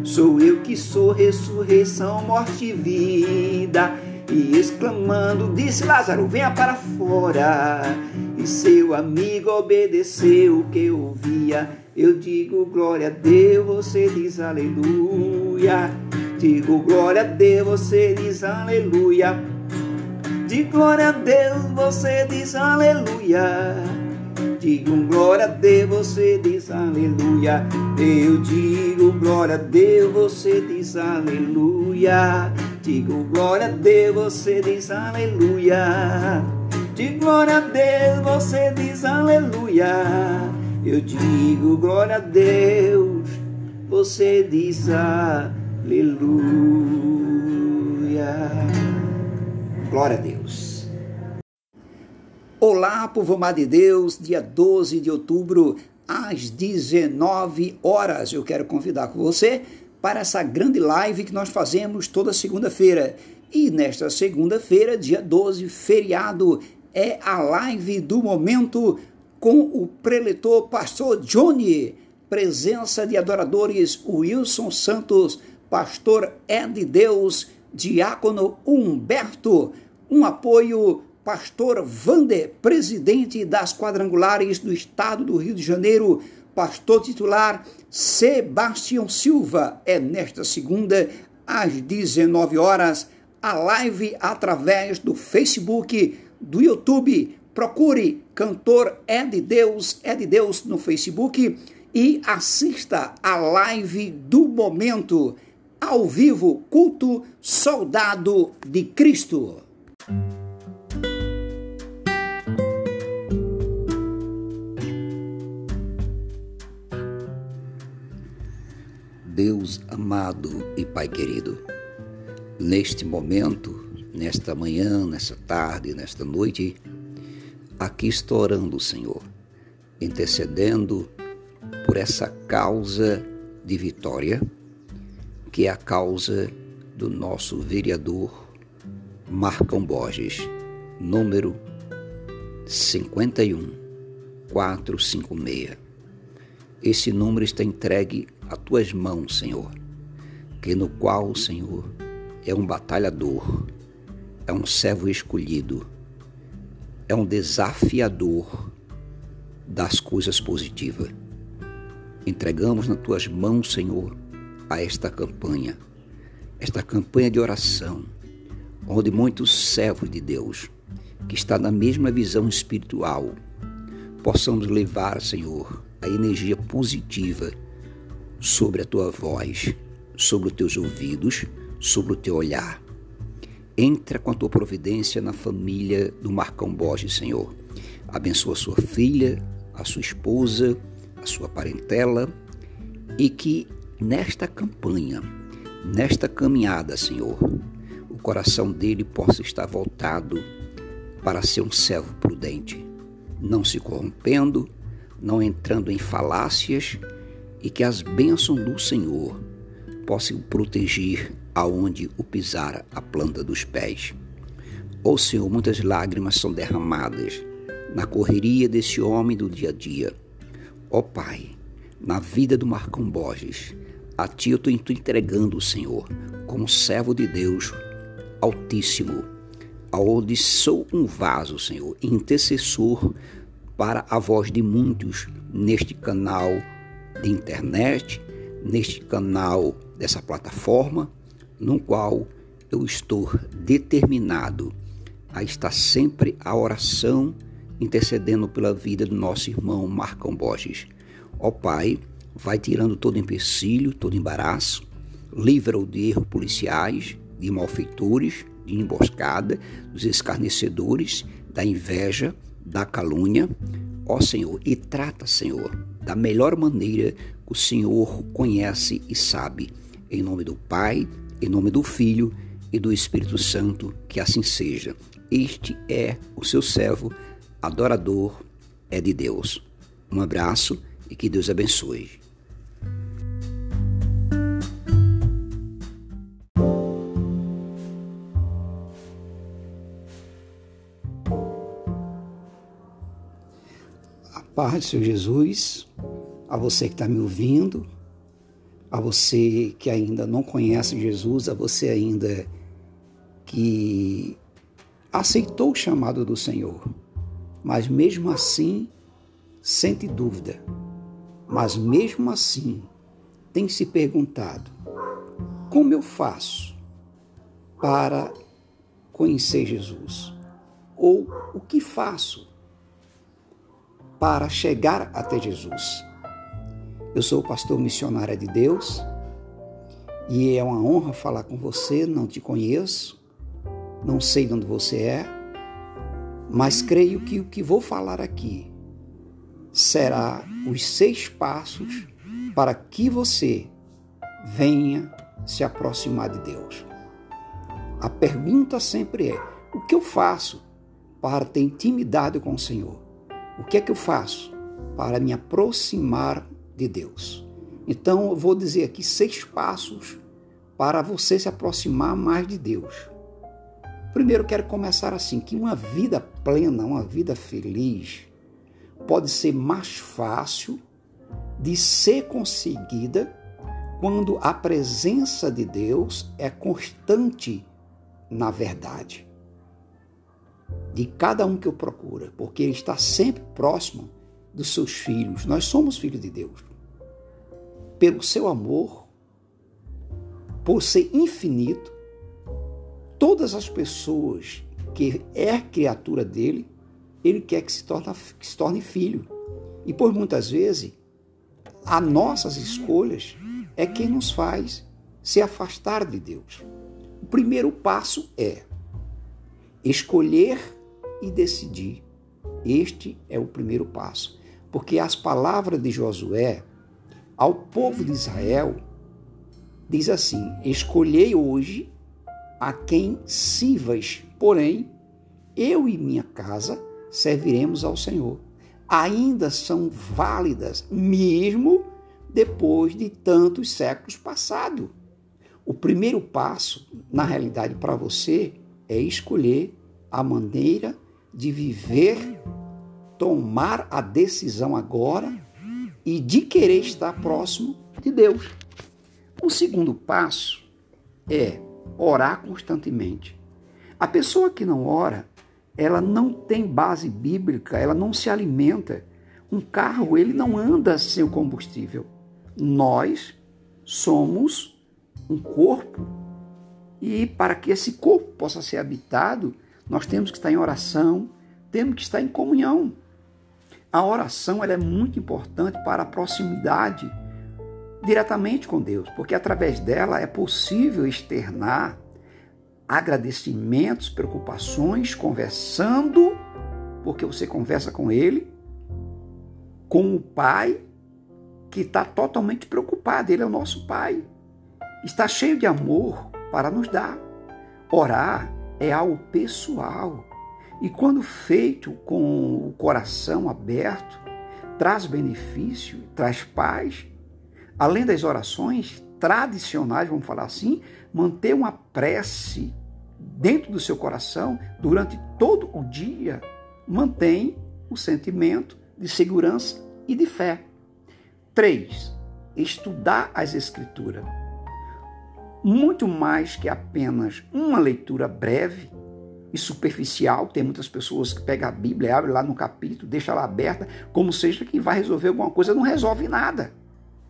Sou eu que sou ressurreição, morte e vida. E exclamando, disse Lázaro: Venha para fora. E seu amigo obedeceu o que ouvia. Eu digo glória a Deus, você diz aleluia. Digo glória a Deus, você diz aleluia. De glória a Deus, você diz aleluia. Digo glória a Deus, você diz aleluia. Eu digo glória a Deus, você diz aleluia. Digo glória a Deus, você diz aleluia. De glória a Deus, você diz aleluia. Eu digo glória a Deus, você diz aleluia. Glória a Deus. Olá, povo amado de Deus, dia 12 de outubro, às 19 horas. Eu quero convidar com você para essa grande live que nós fazemos toda segunda-feira. E nesta segunda-feira, dia 12, feriado, é a live do momento com o preletor pastor Johnny, presença de adoradores Wilson Santos, pastor Ed Deus, diácono Humberto, um apoio pastor Vander, presidente das quadrangulares do estado do Rio de Janeiro, pastor titular Sebastião Silva. É nesta segunda, às 19 horas, a live através do Facebook, do YouTube. Procure cantor É de Deus, É de Deus no Facebook e assista a live do momento, ao vivo, culto Soldado de Cristo. Deus amado e Pai querido, neste momento, nesta manhã, nesta tarde, nesta noite, aqui estou orando, Senhor, intercedendo por essa causa de vitória, que é a causa do nosso vereador Marcão Borges, número 51456. Esse número está entregue a tuas mãos, Senhor, que no qual, Senhor, é um batalhador, é um servo escolhido, é um desafiador das coisas positivas. Entregamos nas tuas mãos, Senhor, a esta campanha, esta campanha de oração, onde muitos servos de Deus, que está na mesma visão espiritual, possamos levar, Senhor, a energia positiva sobre a tua voz, sobre os teus ouvidos, sobre o teu olhar. Entra com a tua providência na família do Marcão Borges, Senhor. Abençoa a sua filha, a sua esposa, a sua parentela e que nesta campanha, nesta caminhada, Senhor, o coração dele possa estar voltado para ser um servo prudente, não se corrompendo, não entrando em falácias e que as bênçãos do Senhor possam proteger aonde o pisar a planta dos pés. Ó oh, Senhor, muitas lágrimas são derramadas na correria desse homem do dia a dia. Ó oh, Pai, na vida do Marcão Borges, a Ti eu estou entregando, Senhor, como servo de Deus Altíssimo, aonde sou um vaso, Senhor, intercessor para a voz de muitos neste canal de internet, neste canal dessa plataforma, no qual eu estou determinado a estar sempre a oração intercedendo pela vida do nosso irmão Marcão Borges. Ó Pai, vai tirando todo empecilho, todo embaraço, livra-o de erros policiais, de malfeitores, de emboscada, dos escarnecedores, da inveja, da calúnia. Ó Senhor, e trata, Senhor, da melhor maneira que o Senhor conhece e sabe. Em nome do Pai, em nome do Filho e do Espírito Santo, que assim seja. Este é o seu servo, adorador, é de Deus. Um abraço e que Deus abençoe. Paz do Senhor Jesus, a você que está me ouvindo, a você que ainda não conhece Jesus, a você ainda que aceitou o chamado do Senhor, mas mesmo assim sente dúvida, mas mesmo assim tem se perguntado: como eu faço para conhecer Jesus? Ou o que faço para chegar até Jesus. Eu sou o pastor missionário de Deus e é uma honra falar com você. Não te conheço, não sei de onde você é, mas creio que o que vou falar aqui será os seis passos para que você venha se aproximar de Deus. A pergunta sempre é: o que eu faço para ter intimidade com o Senhor? O que é que eu faço para me aproximar de Deus? Então, eu vou dizer aqui seis passos para você se aproximar mais de Deus. Primeiro, quero começar assim: que uma vida plena, uma vida feliz, pode ser mais fácil de ser conseguida quando a presença de Deus é constante na verdade de cada um que o procura, porque ele está sempre próximo dos seus filhos. Nós somos filhos de Deus. Pelo seu amor, por ser infinito, todas as pessoas que é criatura dele, ele quer que se, torne, que se torne filho. E por muitas vezes, as nossas escolhas é quem nos faz se afastar de Deus. O primeiro passo é escolher e decidir. Este é o primeiro passo. Porque as palavras de Josué ao povo de Israel diz assim: Escolhei hoje a quem sirvas, porém eu e minha casa serviremos ao Senhor. Ainda são válidas, mesmo depois de tantos séculos passados. O primeiro passo, na realidade, para você é escolher a maneira de viver, tomar a decisão agora e de querer estar próximo de Deus. O segundo passo é orar constantemente. A pessoa que não ora, ela não tem base bíblica, ela não se alimenta. Um carro, ele não anda sem o combustível. Nós somos um corpo e para que esse corpo possa ser habitado, nós temos que estar em oração, temos que estar em comunhão. A oração é muito importante para a proximidade diretamente com Deus, porque através dela é possível externar agradecimentos, preocupações, conversando, porque você conversa com Ele, com o Pai, que está totalmente preocupado, Ele é o nosso Pai. Está cheio de amor para nos dar. Orar é algo pessoal. E quando feito com o coração aberto, traz benefício, traz paz. Além das orações tradicionais, vamos falar assim, manter uma prece dentro do seu coração durante todo o dia mantém o sentimento de segurança e de fé. 3. Estudar as Escrituras muito mais que apenas uma leitura breve, e superficial. Tem muitas pessoas que pegam a Bíblia, abrem lá no capítulo, deixa lá aberta, como seja que vai resolver alguma coisa, não resolve nada.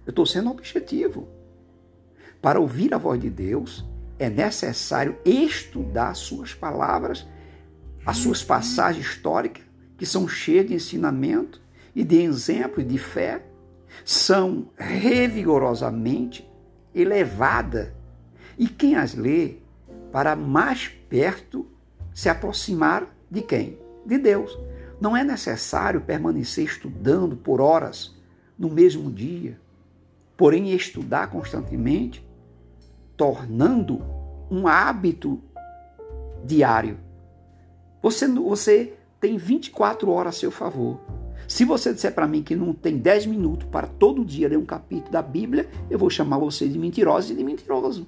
Eu estou sendo objetivo. Para ouvir a voz de Deus, é necessário estudar suas palavras, as suas passagens históricas, que são cheias de ensinamento e de exemplo e de fé, são revigorosamente elevadas. E quem as lê, para mais perto se aproximar de quem? De Deus. Não é necessário permanecer estudando por horas no mesmo dia, porém estudar constantemente, tornando um hábito diário. Você, você tem 24 horas a seu favor. Se você disser para mim que não tem 10 minutos para todo dia ler um capítulo da Bíblia, eu vou chamar você de mentiroso e de mentiroso.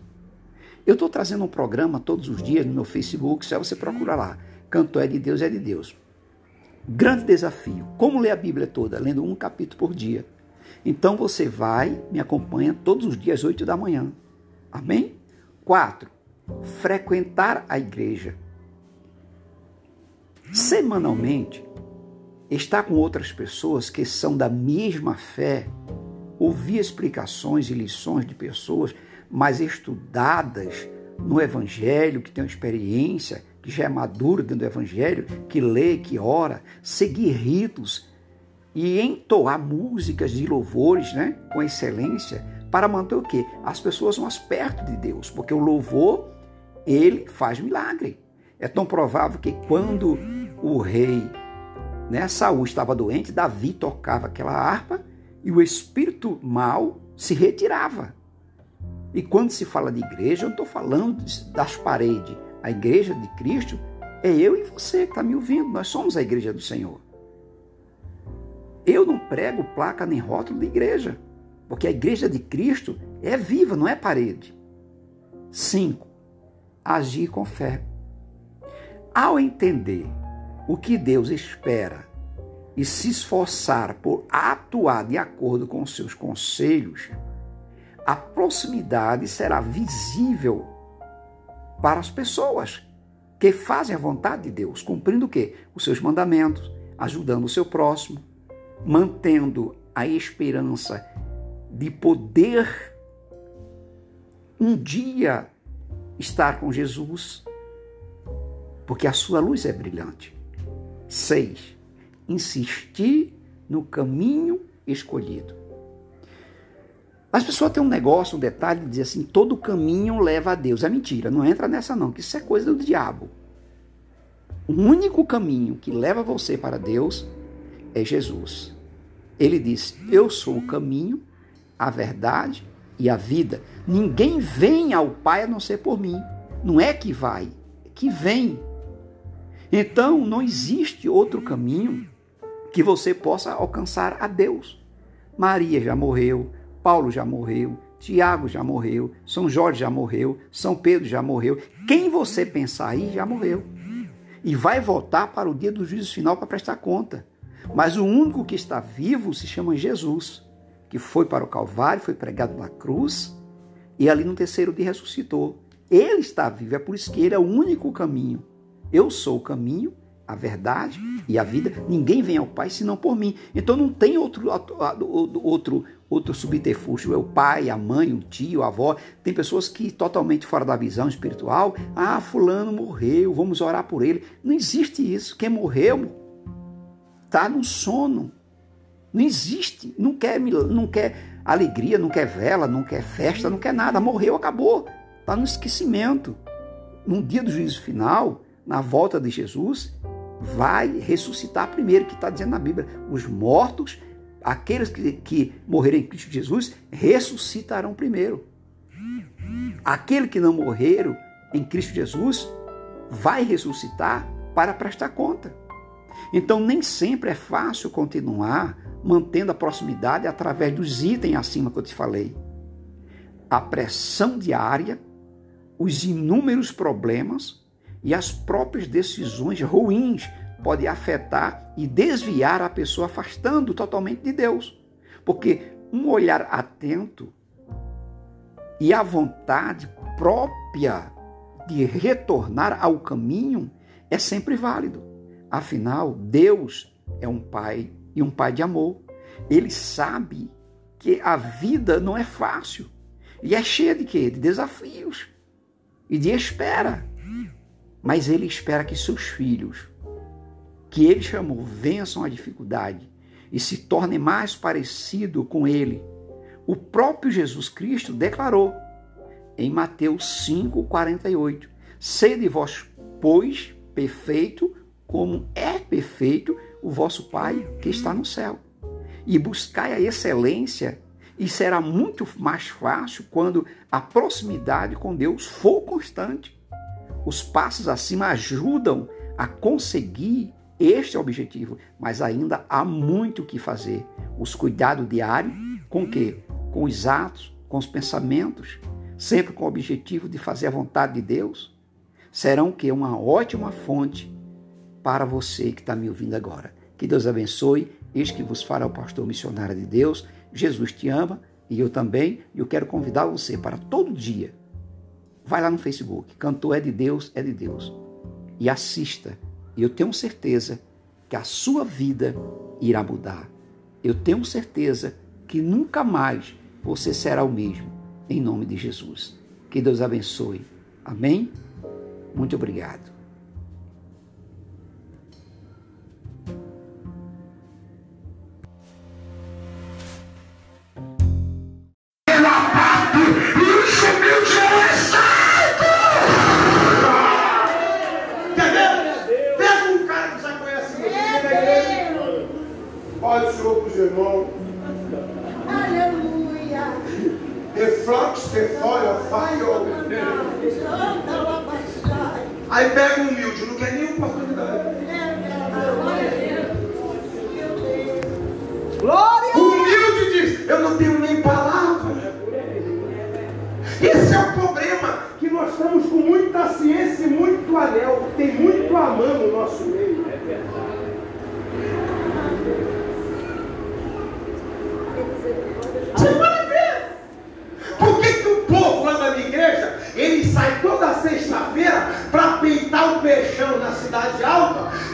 Eu estou trazendo um programa todos os dias no meu Facebook, se você procurar lá. Canto é de Deus, é de Deus. Grande desafio. Como ler a Bíblia toda? Lendo um capítulo por dia. Então você vai, me acompanha todos os dias, 8 da manhã. Amém? 4. Frequentar a igreja. Semanalmente, estar com outras pessoas que são da mesma fé, ouvir explicações e lições de pessoas mais estudadas no Evangelho, que tem uma experiência, que já é maduro dentro do Evangelho, que lê, que ora, seguir ritos e entoar músicas de louvores né, com excelência para manter o quê? As pessoas mais perto de Deus, porque o louvor, ele faz milagre. É tão provável que quando o rei né, Saul estava doente, Davi tocava aquela harpa e o espírito mal se retirava. E quando se fala de igreja, eu estou falando das paredes. A igreja de Cristo é eu e você que está me ouvindo. Nós somos a igreja do Senhor. Eu não prego placa nem rótulo de igreja, porque a igreja de Cristo é viva, não é parede. 5. Agir com fé. Ao entender o que Deus espera e se esforçar por atuar de acordo com os seus conselhos, a proximidade será visível para as pessoas que fazem a vontade de Deus, cumprindo o quê? Os seus mandamentos, ajudando o seu próximo, mantendo a esperança de poder um dia estar com Jesus, porque a sua luz é brilhante. 6. Insistir no caminho escolhido. As pessoas têm um negócio, um detalhe de dizer assim: todo caminho leva a Deus. É mentira, não entra nessa não, que isso é coisa do diabo. O único caminho que leva você para Deus é Jesus. Ele disse: Eu sou o caminho, a verdade e a vida. Ninguém vem ao Pai a não ser por mim. Não é que vai, é que vem. Então não existe outro caminho que você possa alcançar a Deus. Maria já morreu, Paulo já morreu, Tiago já morreu, São Jorge já morreu, São Pedro já morreu. Quem você pensar aí já morreu. E vai voltar para o dia do juízo final para prestar conta. Mas o único que está vivo se chama Jesus, que foi para o Calvário, foi pregado na cruz e ali no terceiro dia ressuscitou. Ele está vivo, é por isso que ele é o único caminho. Eu sou o caminho, a verdade e a vida. Ninguém vem ao Pai senão por mim. Então não tem outro, outro, outro subterfúgio. É o pai, a mãe, o tio, a avó. Tem pessoas que totalmente fora da visão espiritual. Ah, fulano morreu, vamos orar por ele. Não existe isso. Quem morreu está no sono. Não existe. Não quer, não quer alegria, não quer vela, não quer festa, não quer nada. Morreu, acabou. Está no esquecimento. No dia do juízo final, na volta de Jesus, vai ressuscitar primeiro, que está dizendo na Bíblia. Os mortos, aqueles que, que morreram em Cristo Jesus, ressuscitarão primeiro. Aquele que não morreram em Cristo Jesus vai ressuscitar para prestar conta. Então, nem sempre é fácil continuar mantendo a proximidade através dos itens acima que eu te falei. A pressão diária, os inúmeros problemas, e as próprias decisões ruins podem afetar e desviar a pessoa, afastando totalmente de Deus. Porque um olhar atento e a vontade própria de retornar ao caminho é sempre válido. Afinal, Deus é um pai e um pai de amor. Ele sabe que a vida não é fácil e é cheia de quê? De desafios e de espera. Mas ele espera que seus filhos, que ele chamou, vençam a dificuldade e se tornem mais parecido com ele. O próprio Jesus Cristo declarou em Mateus 5:48: Sede vós, pois, perfeito, como é perfeito o vosso Pai que está no céu. E buscai a excelência, e será muito mais fácil quando a proximidade com Deus for constante. Os passos acima ajudam a conseguir este objetivo, mas ainda há muito o que fazer. Os cuidados diários com quê? Com os atos, com os pensamentos, sempre com o objetivo de fazer a vontade de Deus, serão que uma ótima fonte para você que está me ouvindo agora. Que Deus abençoe. Eis que vos fará o pastor missionário de Deus. Jesus te ama e eu também. E eu quero convidar você para todo dia. Vai lá no Facebook. Cantor é de Deus, é de Deus. E assista. E eu tenho certeza que a sua vida irá mudar. Eu tenho certeza que nunca mais você será o mesmo. Em nome de Jesus. Que Deus abençoe. Amém? Muito obrigado.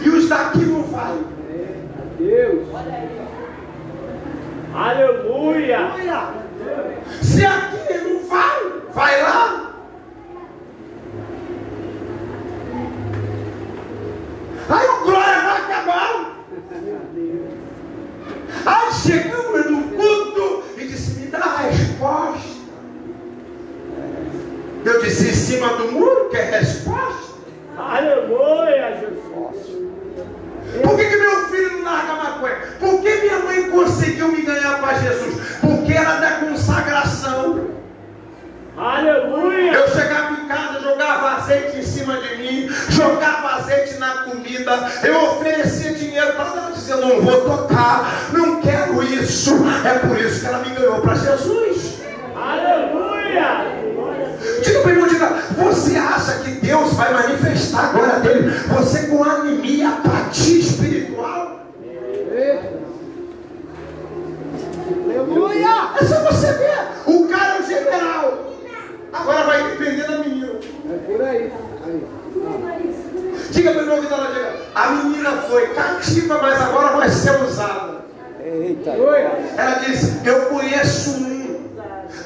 E os daqui não vai? Deus. Aleluia. Se aqui não vai, vai lá. Aí o glória vai acabar. Aí chegamos no culto e disse: Me dá a resposta. Eu disse: Em cima do muro, quer resposta? Aleluia, Jesus. Por que, que meu filho não larga maconha? Por que minha mãe conseguiu me ganhar para Jesus? Porque era da consagração. Aleluia. Eu chegava em casa, jogava azeite em cima de mim, jogava azeite na comida, eu oferecia dinheiro para ela dizer, não vou tocar, não quero isso. É por isso que ela me ganhou para Jesus. Aleluia. Diga para irmão, diga, você acha que Deus vai manifestar a glória dele? Você com anemia, apatia espiritual? Aleluia! É só você ver. O cara é o general. Agora vai depender da menina. É por aí. Diga para o irmão diga, a menina foi cativa, mas agora vai ser usada. Eita. Ela disse, eu conheço um.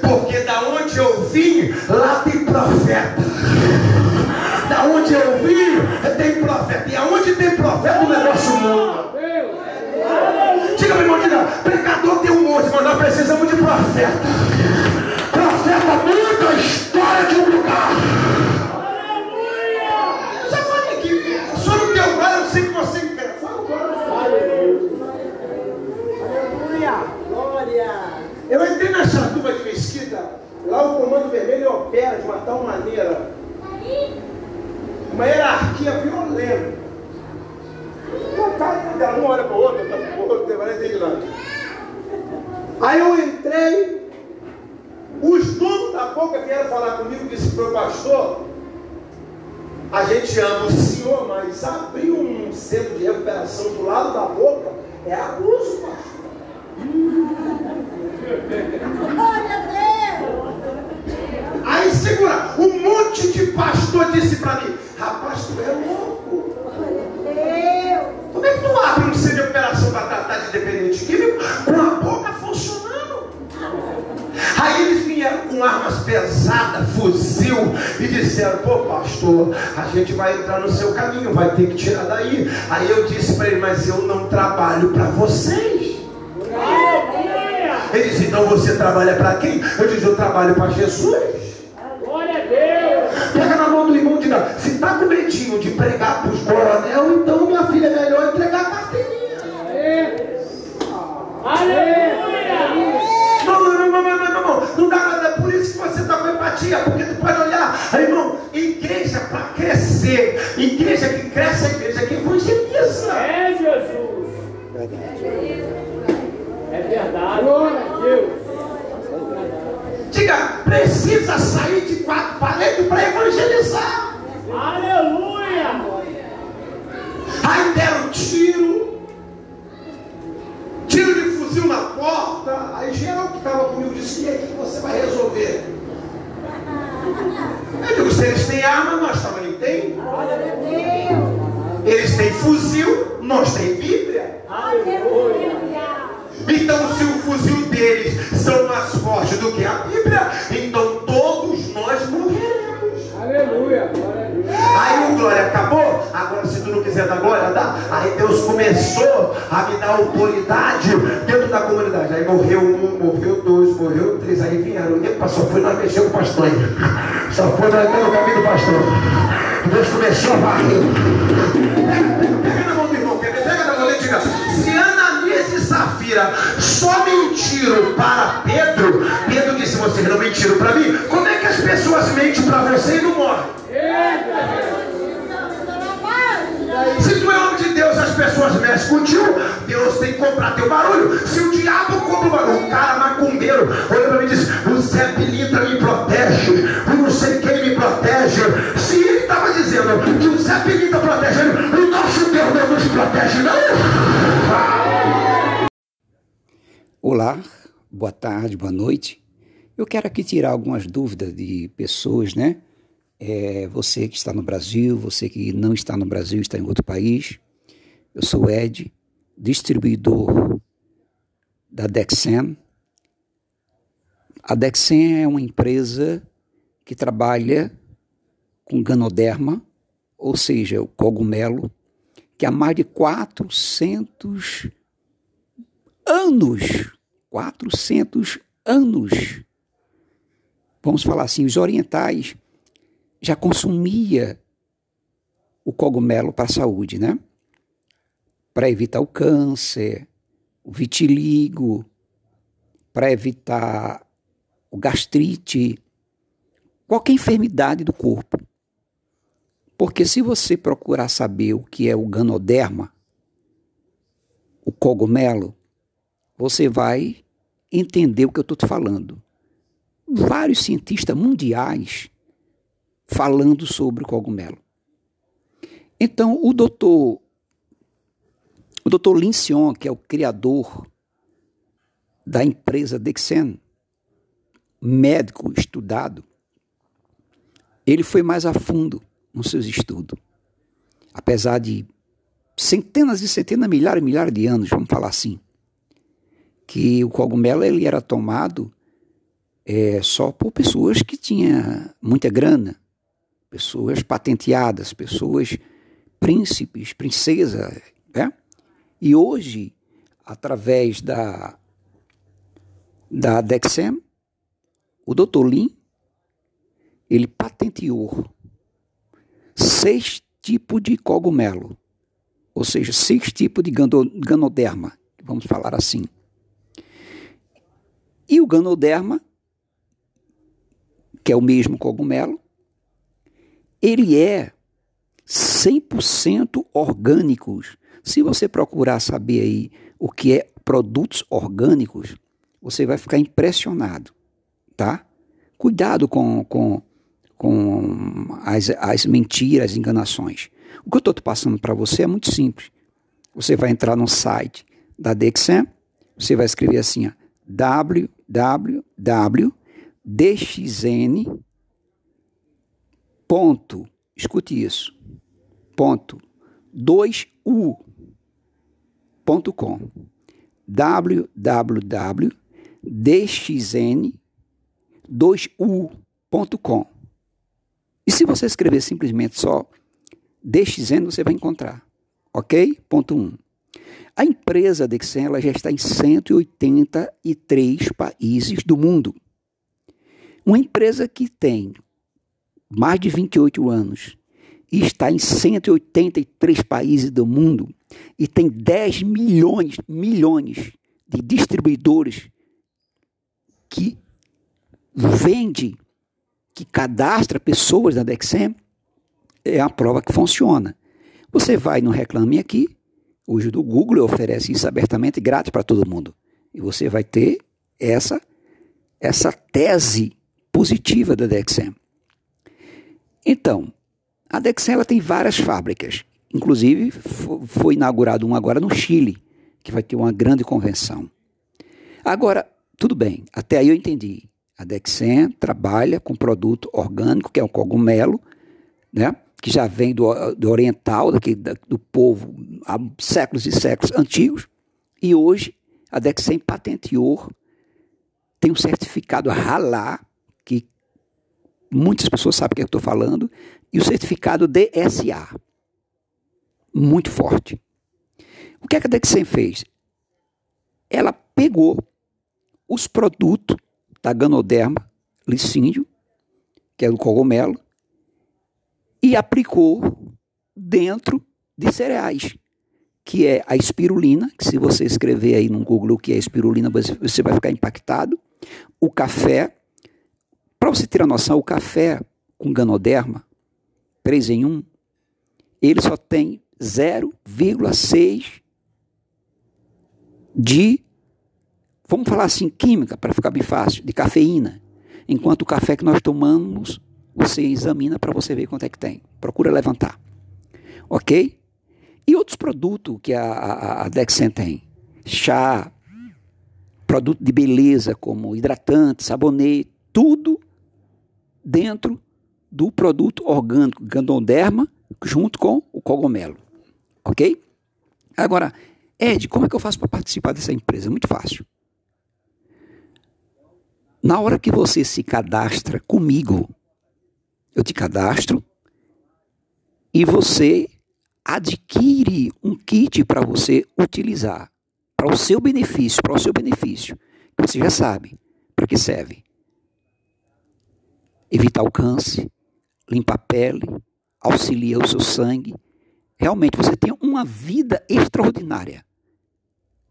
Porque da onde eu vim, lá tem profeta. Da onde eu vim, tem profeta. E aonde tem profeta, o negócio muda. Diga, meu irmão, diga, pregador tem um monte, mas nós precisamos de profeta. Profeta muda a história de um lugar. Já falei aqui, só no teu lugar eu sei que você quer. Fala agora. Eu entrei na chatuba de mesquita, lá o comando vermelho opera de uma tal maneira, uma hierarquia violenta. Uma cara, um olha para o outro, para o outro, não entende nada. Aí eu entrei, os donos da boca vieram falar comigo, disse o pastor, a gente ama o senhor, mas abrir um centro de recuperação do lado da boca é abuso, pastor. Aí segura, um monte de pastor disse para mim, rapaz, tu é louco. Como é que tu abre um centro de operação para tratar de dependente químico com a boca funcionando? Aí eles vieram com armas pesadas, fuzil, e disseram, pô pastor, a gente vai entrar no seu caminho, vai ter que tirar daí. Aí eu disse para ele, mas eu não trabalho para vocês. Ele disse: então você trabalha para quem? Eu disse: eu trabalho para Jesus. Glória a Deus. Pega na mão do irmão e diga: se está com medinho de pregar para os coronel, então minha filha é melhor entregar a carteirinha. Aleluia. Não, não, não, não, não, não, não, não dá nada. É por isso que você está com empatia, porque tu pode olhar, aí, irmão, igreja para crescer, igreja que cresce, é igreja que evangeliza. É Jesus. É verdade. Glória a Deus. Diga, precisa sair de quatro paredes para evangelizar. Aleluia. Aí deram tiro, tiro de fuzil na porta. Aí geral que estava comigo disse: e aí, que você vai resolver? Eu digo: se eles têm arma, nós também tem. Eles têm fuzil, nós tem Bíblia. Então, se o fuzil deles são mais fortes do que a Bíblia, então todos nós morreremos. Aleluia. Aí o glória acabou. Agora, se tu não quiser dar glória, dá. Aí Deus começou a me dar autoridade dentro da comunidade. Aí morreu um, morreu dois, morreu três. Aí vieram. E só foi nós mexer com o pastor. Só foi nós entrar no caminho do pastor. Deus começou a varrer. Pega, pega na mão do irmão, ver? Pega na mão e diga: Safira só mentiram para Pedro, Pedro disse: vocês não mentiram para mim. Como é que as pessoas mentem para você e não morrem? Se tu é homem de Deus, as pessoas mexem contigo, Deus tem que comprar teu barulho. Se o diabo compra o barulho, o cara macumbeiro olha para mim e diz: O Zé Pilintra me protege, o não sei quem me protege. Se ele estava dizendo que o Zé Pilintra protege o nosso Deus não nos protege, não. Olá, boa tarde, boa noite. Eu quero aqui tirar algumas dúvidas de pessoas, né? É, você que está no Brasil, você que não está no Brasil, está em outro país. Eu sou Ed, distribuidor da Dexem. A Dexem é uma empresa que trabalha com ganoderma, ou seja, o cogumelo, que há mais de 400 anos, 400 anos, vamos falar assim, os orientais já consumia o cogumelo para a saúde, né? Para evitar o câncer, o vitiligo, para evitar o gastrite, qualquer enfermidade do corpo. Porque se você procurar saber o que é o ganoderma, o cogumelo, você vai entender o que eu estou te falando. Vários cientistas mundiais falando sobre o cogumelo. Então, o doutor, o doutor Lin Sion, que é o criador da empresa Dexen, médico estudado, ele foi mais a fundo nos seus estudos. Apesar de centenas e centenas, milhares e milhares de anos, vamos falar assim, que o cogumelo ele era tomado é, só por pessoas que tinham muita grana, pessoas patenteadas, pessoas príncipes, princesa, né? E hoje, através da da Dexem, o Dr. Lin, ele patenteou seis tipos de cogumelo, ou seja, seis tipos de ganoderma, vamos falar assim. E o ganoderma, que é o mesmo cogumelo, ele é 100% orgânicos. Se você procurar saber aí o que é produtos orgânicos, você vai ficar impressionado, tá? Cuidado com, com, com as, as mentiras, as enganações. O que eu estou passando para você é muito simples. Você vai entrar no site da Dexam, você vai escrever assim, ó, www.dxn ponto, escute isso, ponto, 2u, ponto com, www.dxn, 2u, .com. E se você escrever simplesmente só DXN, você vai encontrar. Ok? Ponto 1. Um. A empresa Dexen ela já está em 183 países do mundo. Uma empresa que tem mais de 28 anos e está em 183 países do mundo e tem 10 milhões, milhões de distribuidores que vende, que cadastra pessoas da Dexem, é a prova que funciona. Você vai no Reclame Aqui, hoje do Google oferece isso abertamente grátis para todo mundo. E você vai ter essa, essa tese positiva da Dexem. Então, a Dexem ela tem várias fábricas. Inclusive, foi inaugurado um agora no Chile, que vai ter uma grande convenção. Agora, tudo bem, até aí eu entendi. A Dexen trabalha com produto orgânico, que é o cogumelo, né? Que já vem do, do oriental, daqui, do povo há séculos e séculos antigos, e hoje a Dexen patenteou, tem um certificado Halá, que muitas pessoas sabem o que eu estou falando, e o certificado DSA, muito forte. O que, é que a Dexen fez? Ela pegou os produtos da Ganoderma licíndio, que é do cogumelo, e aplicou dentro de cereais, que é a espirulina, que se você escrever aí no Google o que é espirulina, você vai ficar impactado. O café, para você ter a noção, o café com ganoderma, 3 em 1, ele só tem 0,6 de, vamos falar assim, química, para ficar bem fácil, de cafeína. Enquanto o café que nós tomamos você examina para você ver quanto é que tem. Procura levantar. Ok? E outros produtos que a, a, a Dexen tem? Chá, produto de beleza como hidratante, sabonete, tudo dentro do produto orgânico Gandoderma junto com o cogumelo. Ok? Agora, Ed, como é que eu faço para participar dessa empresa? Muito fácil. Na hora que você se cadastra comigo eu te cadastro e você adquire um kit para você utilizar para o seu benefício, para o seu benefício. Você já sabe para que serve. Evitar o câncer, limpar a pele, auxilia o seu sangue. Realmente você tem uma vida extraordinária.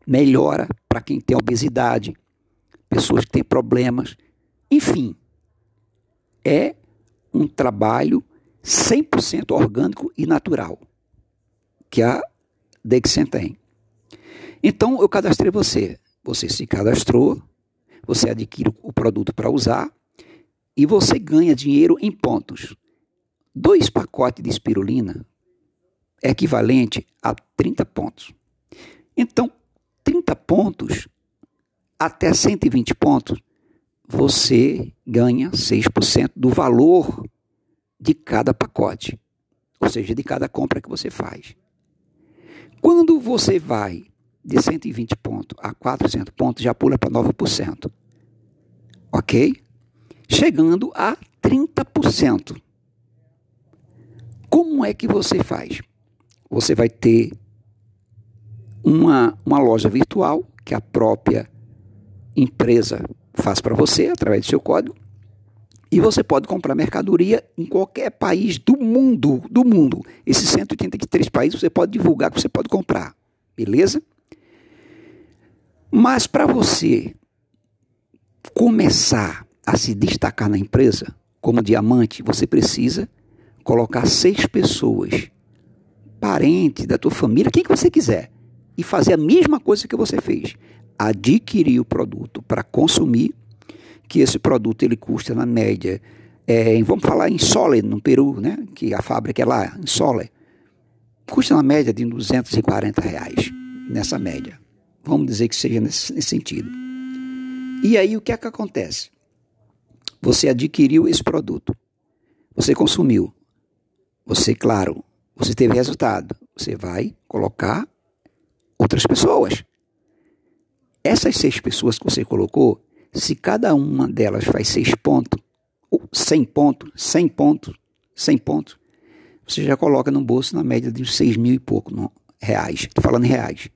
Melhora para quem tem obesidade, pessoas que têm problemas. Enfim, é um trabalho 100% orgânico e natural, que a Dexen tem. Então, eu cadastrei você. Você se cadastrou, você adquire o produto para usar e você ganha dinheiro em pontos. Dois pacotes de espirulina é equivalente a 30 pontos. Então, 30 pontos até 120 pontos você ganha 6% do valor de cada pacote, ou seja, de cada compra que você faz. Quando você vai de 120 pontos a 400 pontos, já pula para 9%. Ok? Chegando a 30%. Como é que você faz? Você vai ter uma, uma loja virtual que a própria empresa faz para você através do seu código. E você pode comprar mercadoria em qualquer país do mundo, do mundo. Esses 183 países você pode divulgar que você pode comprar. Beleza? Mas para você começar a se destacar na empresa como diamante, você precisa colocar seis pessoas, parentes da tua família, quem que você quiser, e fazer a mesma coisa que você fez adquirir o produto para consumir, que esse produto ele custa na média, é, vamos falar em Sole, no Peru, né, que a fábrica é lá, em Sole, custa na média de 240 reais, nessa média. Vamos dizer que seja nesse, nesse sentido. E aí o que é que acontece? Você adquiriu esse produto, você consumiu, você, claro, você teve resultado, você vai colocar outras pessoas. Essas seis pessoas que você colocou, se cada uma delas faz seis pontos, 100 pontos, 100 pontos, 100 pontos, você já coloca no bolso na média de 6 mil e pouco não, reais. Estou falando em reais.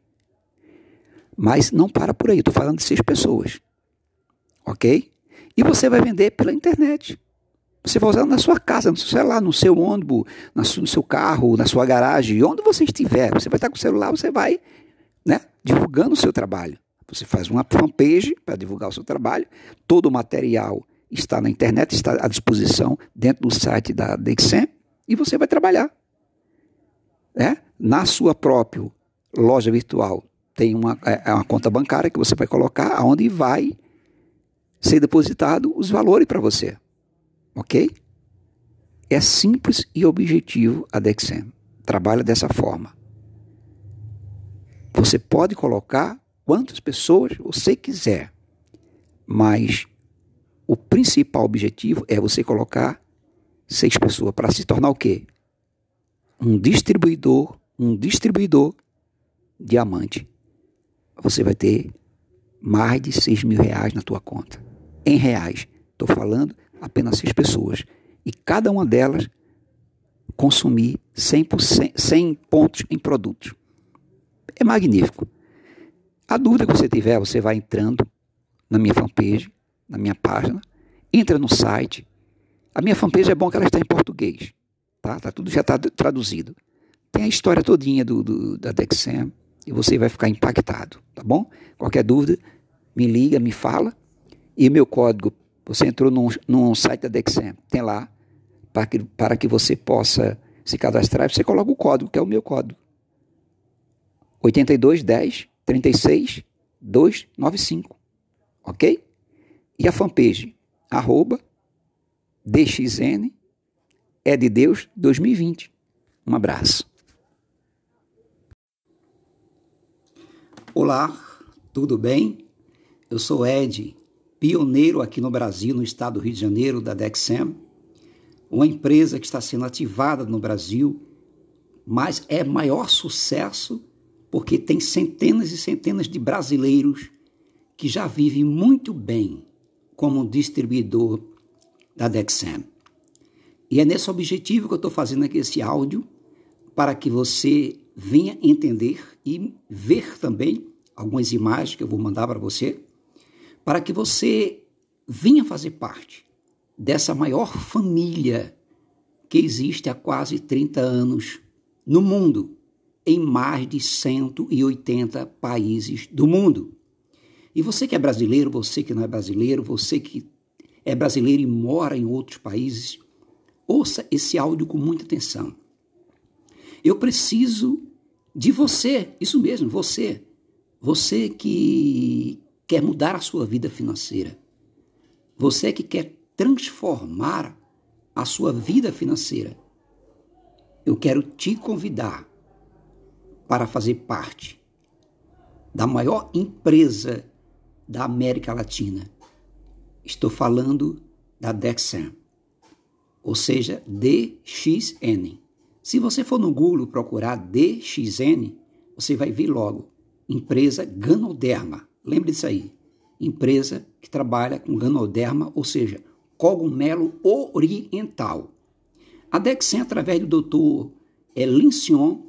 Mas não para por aí, estou falando de seis pessoas. Ok? E você vai vender pela internet. Você vai usar na sua casa, no seu celular, no seu ônibus, no seu carro, na sua garagem, onde você estiver. Você vai estar com o celular, você vai né, divulgando o seu trabalho. Você faz uma fanpage para divulgar o seu trabalho. Todo o material está na internet, está à disposição dentro do site da Dexem e você vai trabalhar. Né? Na sua própria loja virtual tem uma, é, é uma conta bancária que você vai colocar, onde vai ser depositado os valores para você. Ok? É simples e objetivo a Dexem. Trabalha dessa forma. Você pode colocar quantas pessoas você quiser, mas o principal objetivo é você colocar seis pessoas para se tornar o quê? Um distribuidor, um distribuidor diamante. Você vai ter mais de seis mil reais na tua conta. Em reais. Estou falando apenas seis pessoas. E cada uma delas consumir 100%, 100 pontos em produtos. É magnífico. A dúvida que você tiver, você vai entrando na minha fanpage, na minha página, entra no site. A minha fanpage é bom que ela está em português, tá? tá tudo já está traduzido. Tem a história todinha do, do, da Dexam e você vai ficar impactado, tá bom? Qualquer dúvida, me liga, me fala. E meu código você entrou num, num site da Dexam, tem lá, para que, para que você possa se cadastrar, você coloca o código, que é o meu código. 8210 36 295. Ok? E a fanpage, arroba DXN é de Deus 2020. Um abraço. Olá, tudo bem? Eu sou Ed, pioneiro aqui no Brasil, no estado do Rio de Janeiro, da Dexam, uma empresa que está sendo ativada no Brasil, mas é maior sucesso porque tem centenas e centenas de brasileiros que já vivem muito bem como distribuidor da Dexam. E é nesse objetivo que eu estou fazendo aqui esse áudio, para que você venha entender e ver também algumas imagens que eu vou mandar para você para que você venha fazer parte dessa maior família que existe há quase 30 anos no mundo, em mais de 180 países do mundo. E você que é brasileiro, você que não é brasileiro, você que é brasileiro e mora em outros países, ouça esse áudio com muita atenção. Eu preciso de você, isso mesmo, você. Você que quer mudar a sua vida financeira, você que quer transformar a sua vida financeira, eu quero te convidar para fazer parte da maior empresa da América Latina. Estou falando da Dexam, ou seja, DXN. Se você for no Google procurar DXN, você vai ver logo empresa Ganoderma. Lembre disso aí. Empresa que trabalha com ganoderma, ou seja, cogumelo oriental. A Dexen, através do doutor Lincion,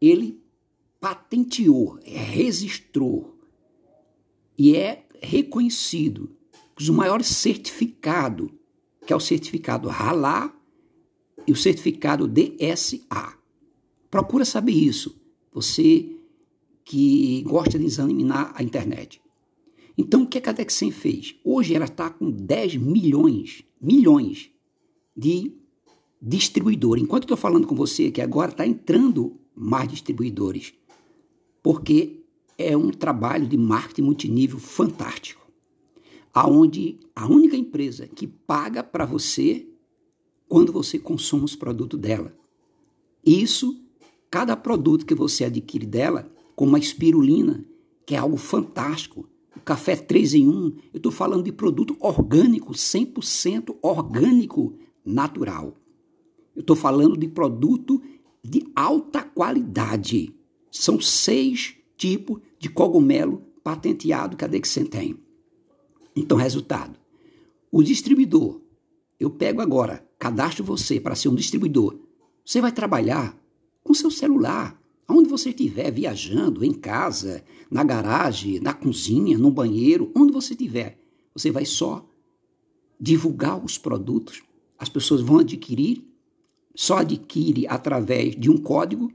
ele patenteou, é, registrou e é reconhecido os maiores certificados, que é o certificado RALA e o certificado DSA. Procura saber isso. Você que gosta de examinar a internet. Então, o que a Dexem fez? Hoje ela está com 10 milhões, milhões de distribuidores. Enquanto estou falando com você, que agora está entrando mais distribuidores, porque é um trabalho de marketing multinível fantástico, aonde a única empresa que paga para você quando você consome os produtos dela. Isso, cada produto que você adquire dela, como a espirulina, que é algo fantástico. O café 3 em 1, eu estou falando de produto orgânico, 100% orgânico, natural. Eu estou falando de produto de alta qualidade. São seis tipos de cogumelo patenteado que a Dexen tem. Então, resultado: o distribuidor eu pego agora, cadastro você para ser um distribuidor. Você vai trabalhar com seu celular, aonde você estiver, viajando, em casa, na garagem, na cozinha, no banheiro, onde você estiver. Você vai só divulgar os produtos, as pessoas vão adquirir, só adquire através de um código,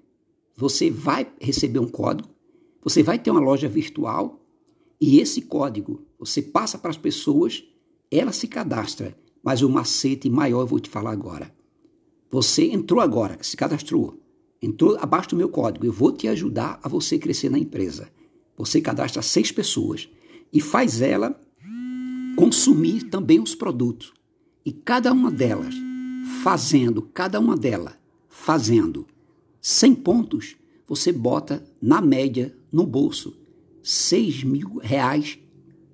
você vai receber um código, você vai ter uma loja virtual e esse código você passa para as pessoas, ela se cadastra. Mas o macete maior eu vou te falar agora. Você entrou agora, se cadastrou, entrou abaixo do meu código. Eu vou te ajudar a você crescer na empresa. Você cadastra seis pessoas e faz ela consumir também os produtos. E cada uma delas, fazendo, cada uma delas, fazendo 100 pontos, você bota na média no bolso 6 mil reais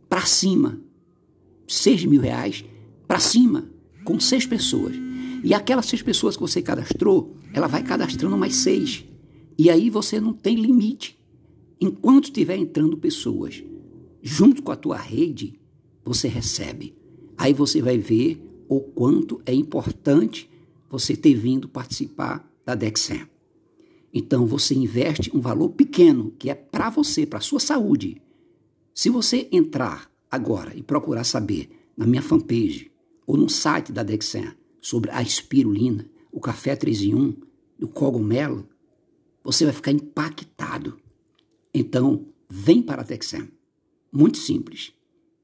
para cima. 6 mil reais para cima, com seis pessoas. E aquelas seis pessoas que você cadastrou, ela vai cadastrando mais seis. E aí você não tem limite. Enquanto estiver entrando pessoas junto com a tua rede, você recebe. Aí você vai ver o quanto é importante você ter vindo participar da Dexem. Então você investe um valor pequeno que é para você, para a sua saúde. Se você entrar agora e procurar saber na minha fanpage ou no site da Dexem sobre a espirulina, o café 3 em 1, o cogumelo, você vai ficar impactado. Então, vem para a Dexem. Muito simples.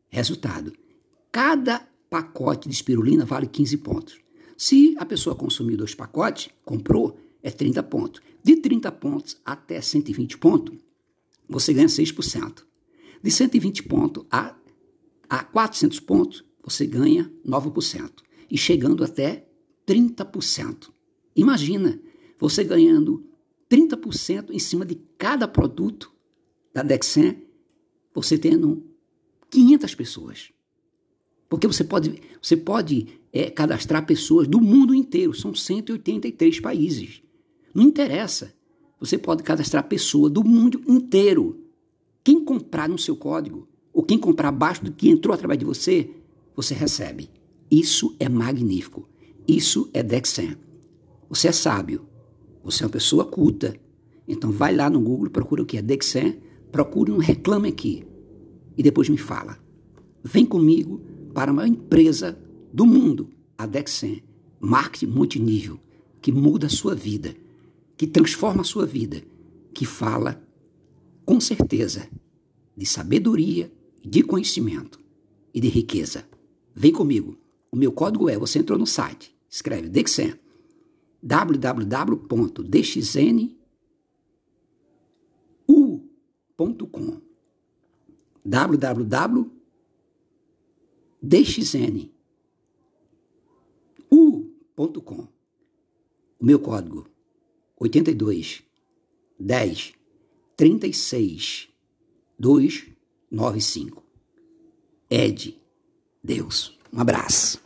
Resultado: cada pacote de espirulina vale 15 pontos. Se a pessoa consumir dois pacotes, comprou, é 30 pontos. De 30 pontos até 120 pontos, você ganha 6%. De 120 pontos a, a 400 pontos, você ganha 9%. E chegando até 30%. Imagina você ganhando 30% em cima de cada produto da Dexen, você tendo 500 pessoas. Porque você pode, você pode é, cadastrar pessoas do mundo inteiro, são 183 países. Não interessa. Você pode cadastrar pessoa do mundo inteiro. Quem comprar no seu código, ou quem comprar abaixo do que entrou através de você, você recebe. Isso é magnífico. Isso é Dexen. Você é sábio. Você é uma pessoa culta. Então vai lá no Google, procura o que é Dexen, procure um reclame aqui e depois me fala. Vem comigo para uma empresa do mundo, a Dexen, marketing multinível, que muda a sua vida, que transforma a sua vida, que fala com certeza de sabedoria, de conhecimento e de riqueza. Vem comigo. O meu código é, você entrou no site, escreve Dexen, www.dxnu.com www.dxnu.com O meu código 82 10 36 295 Ed Deus. Um abraço.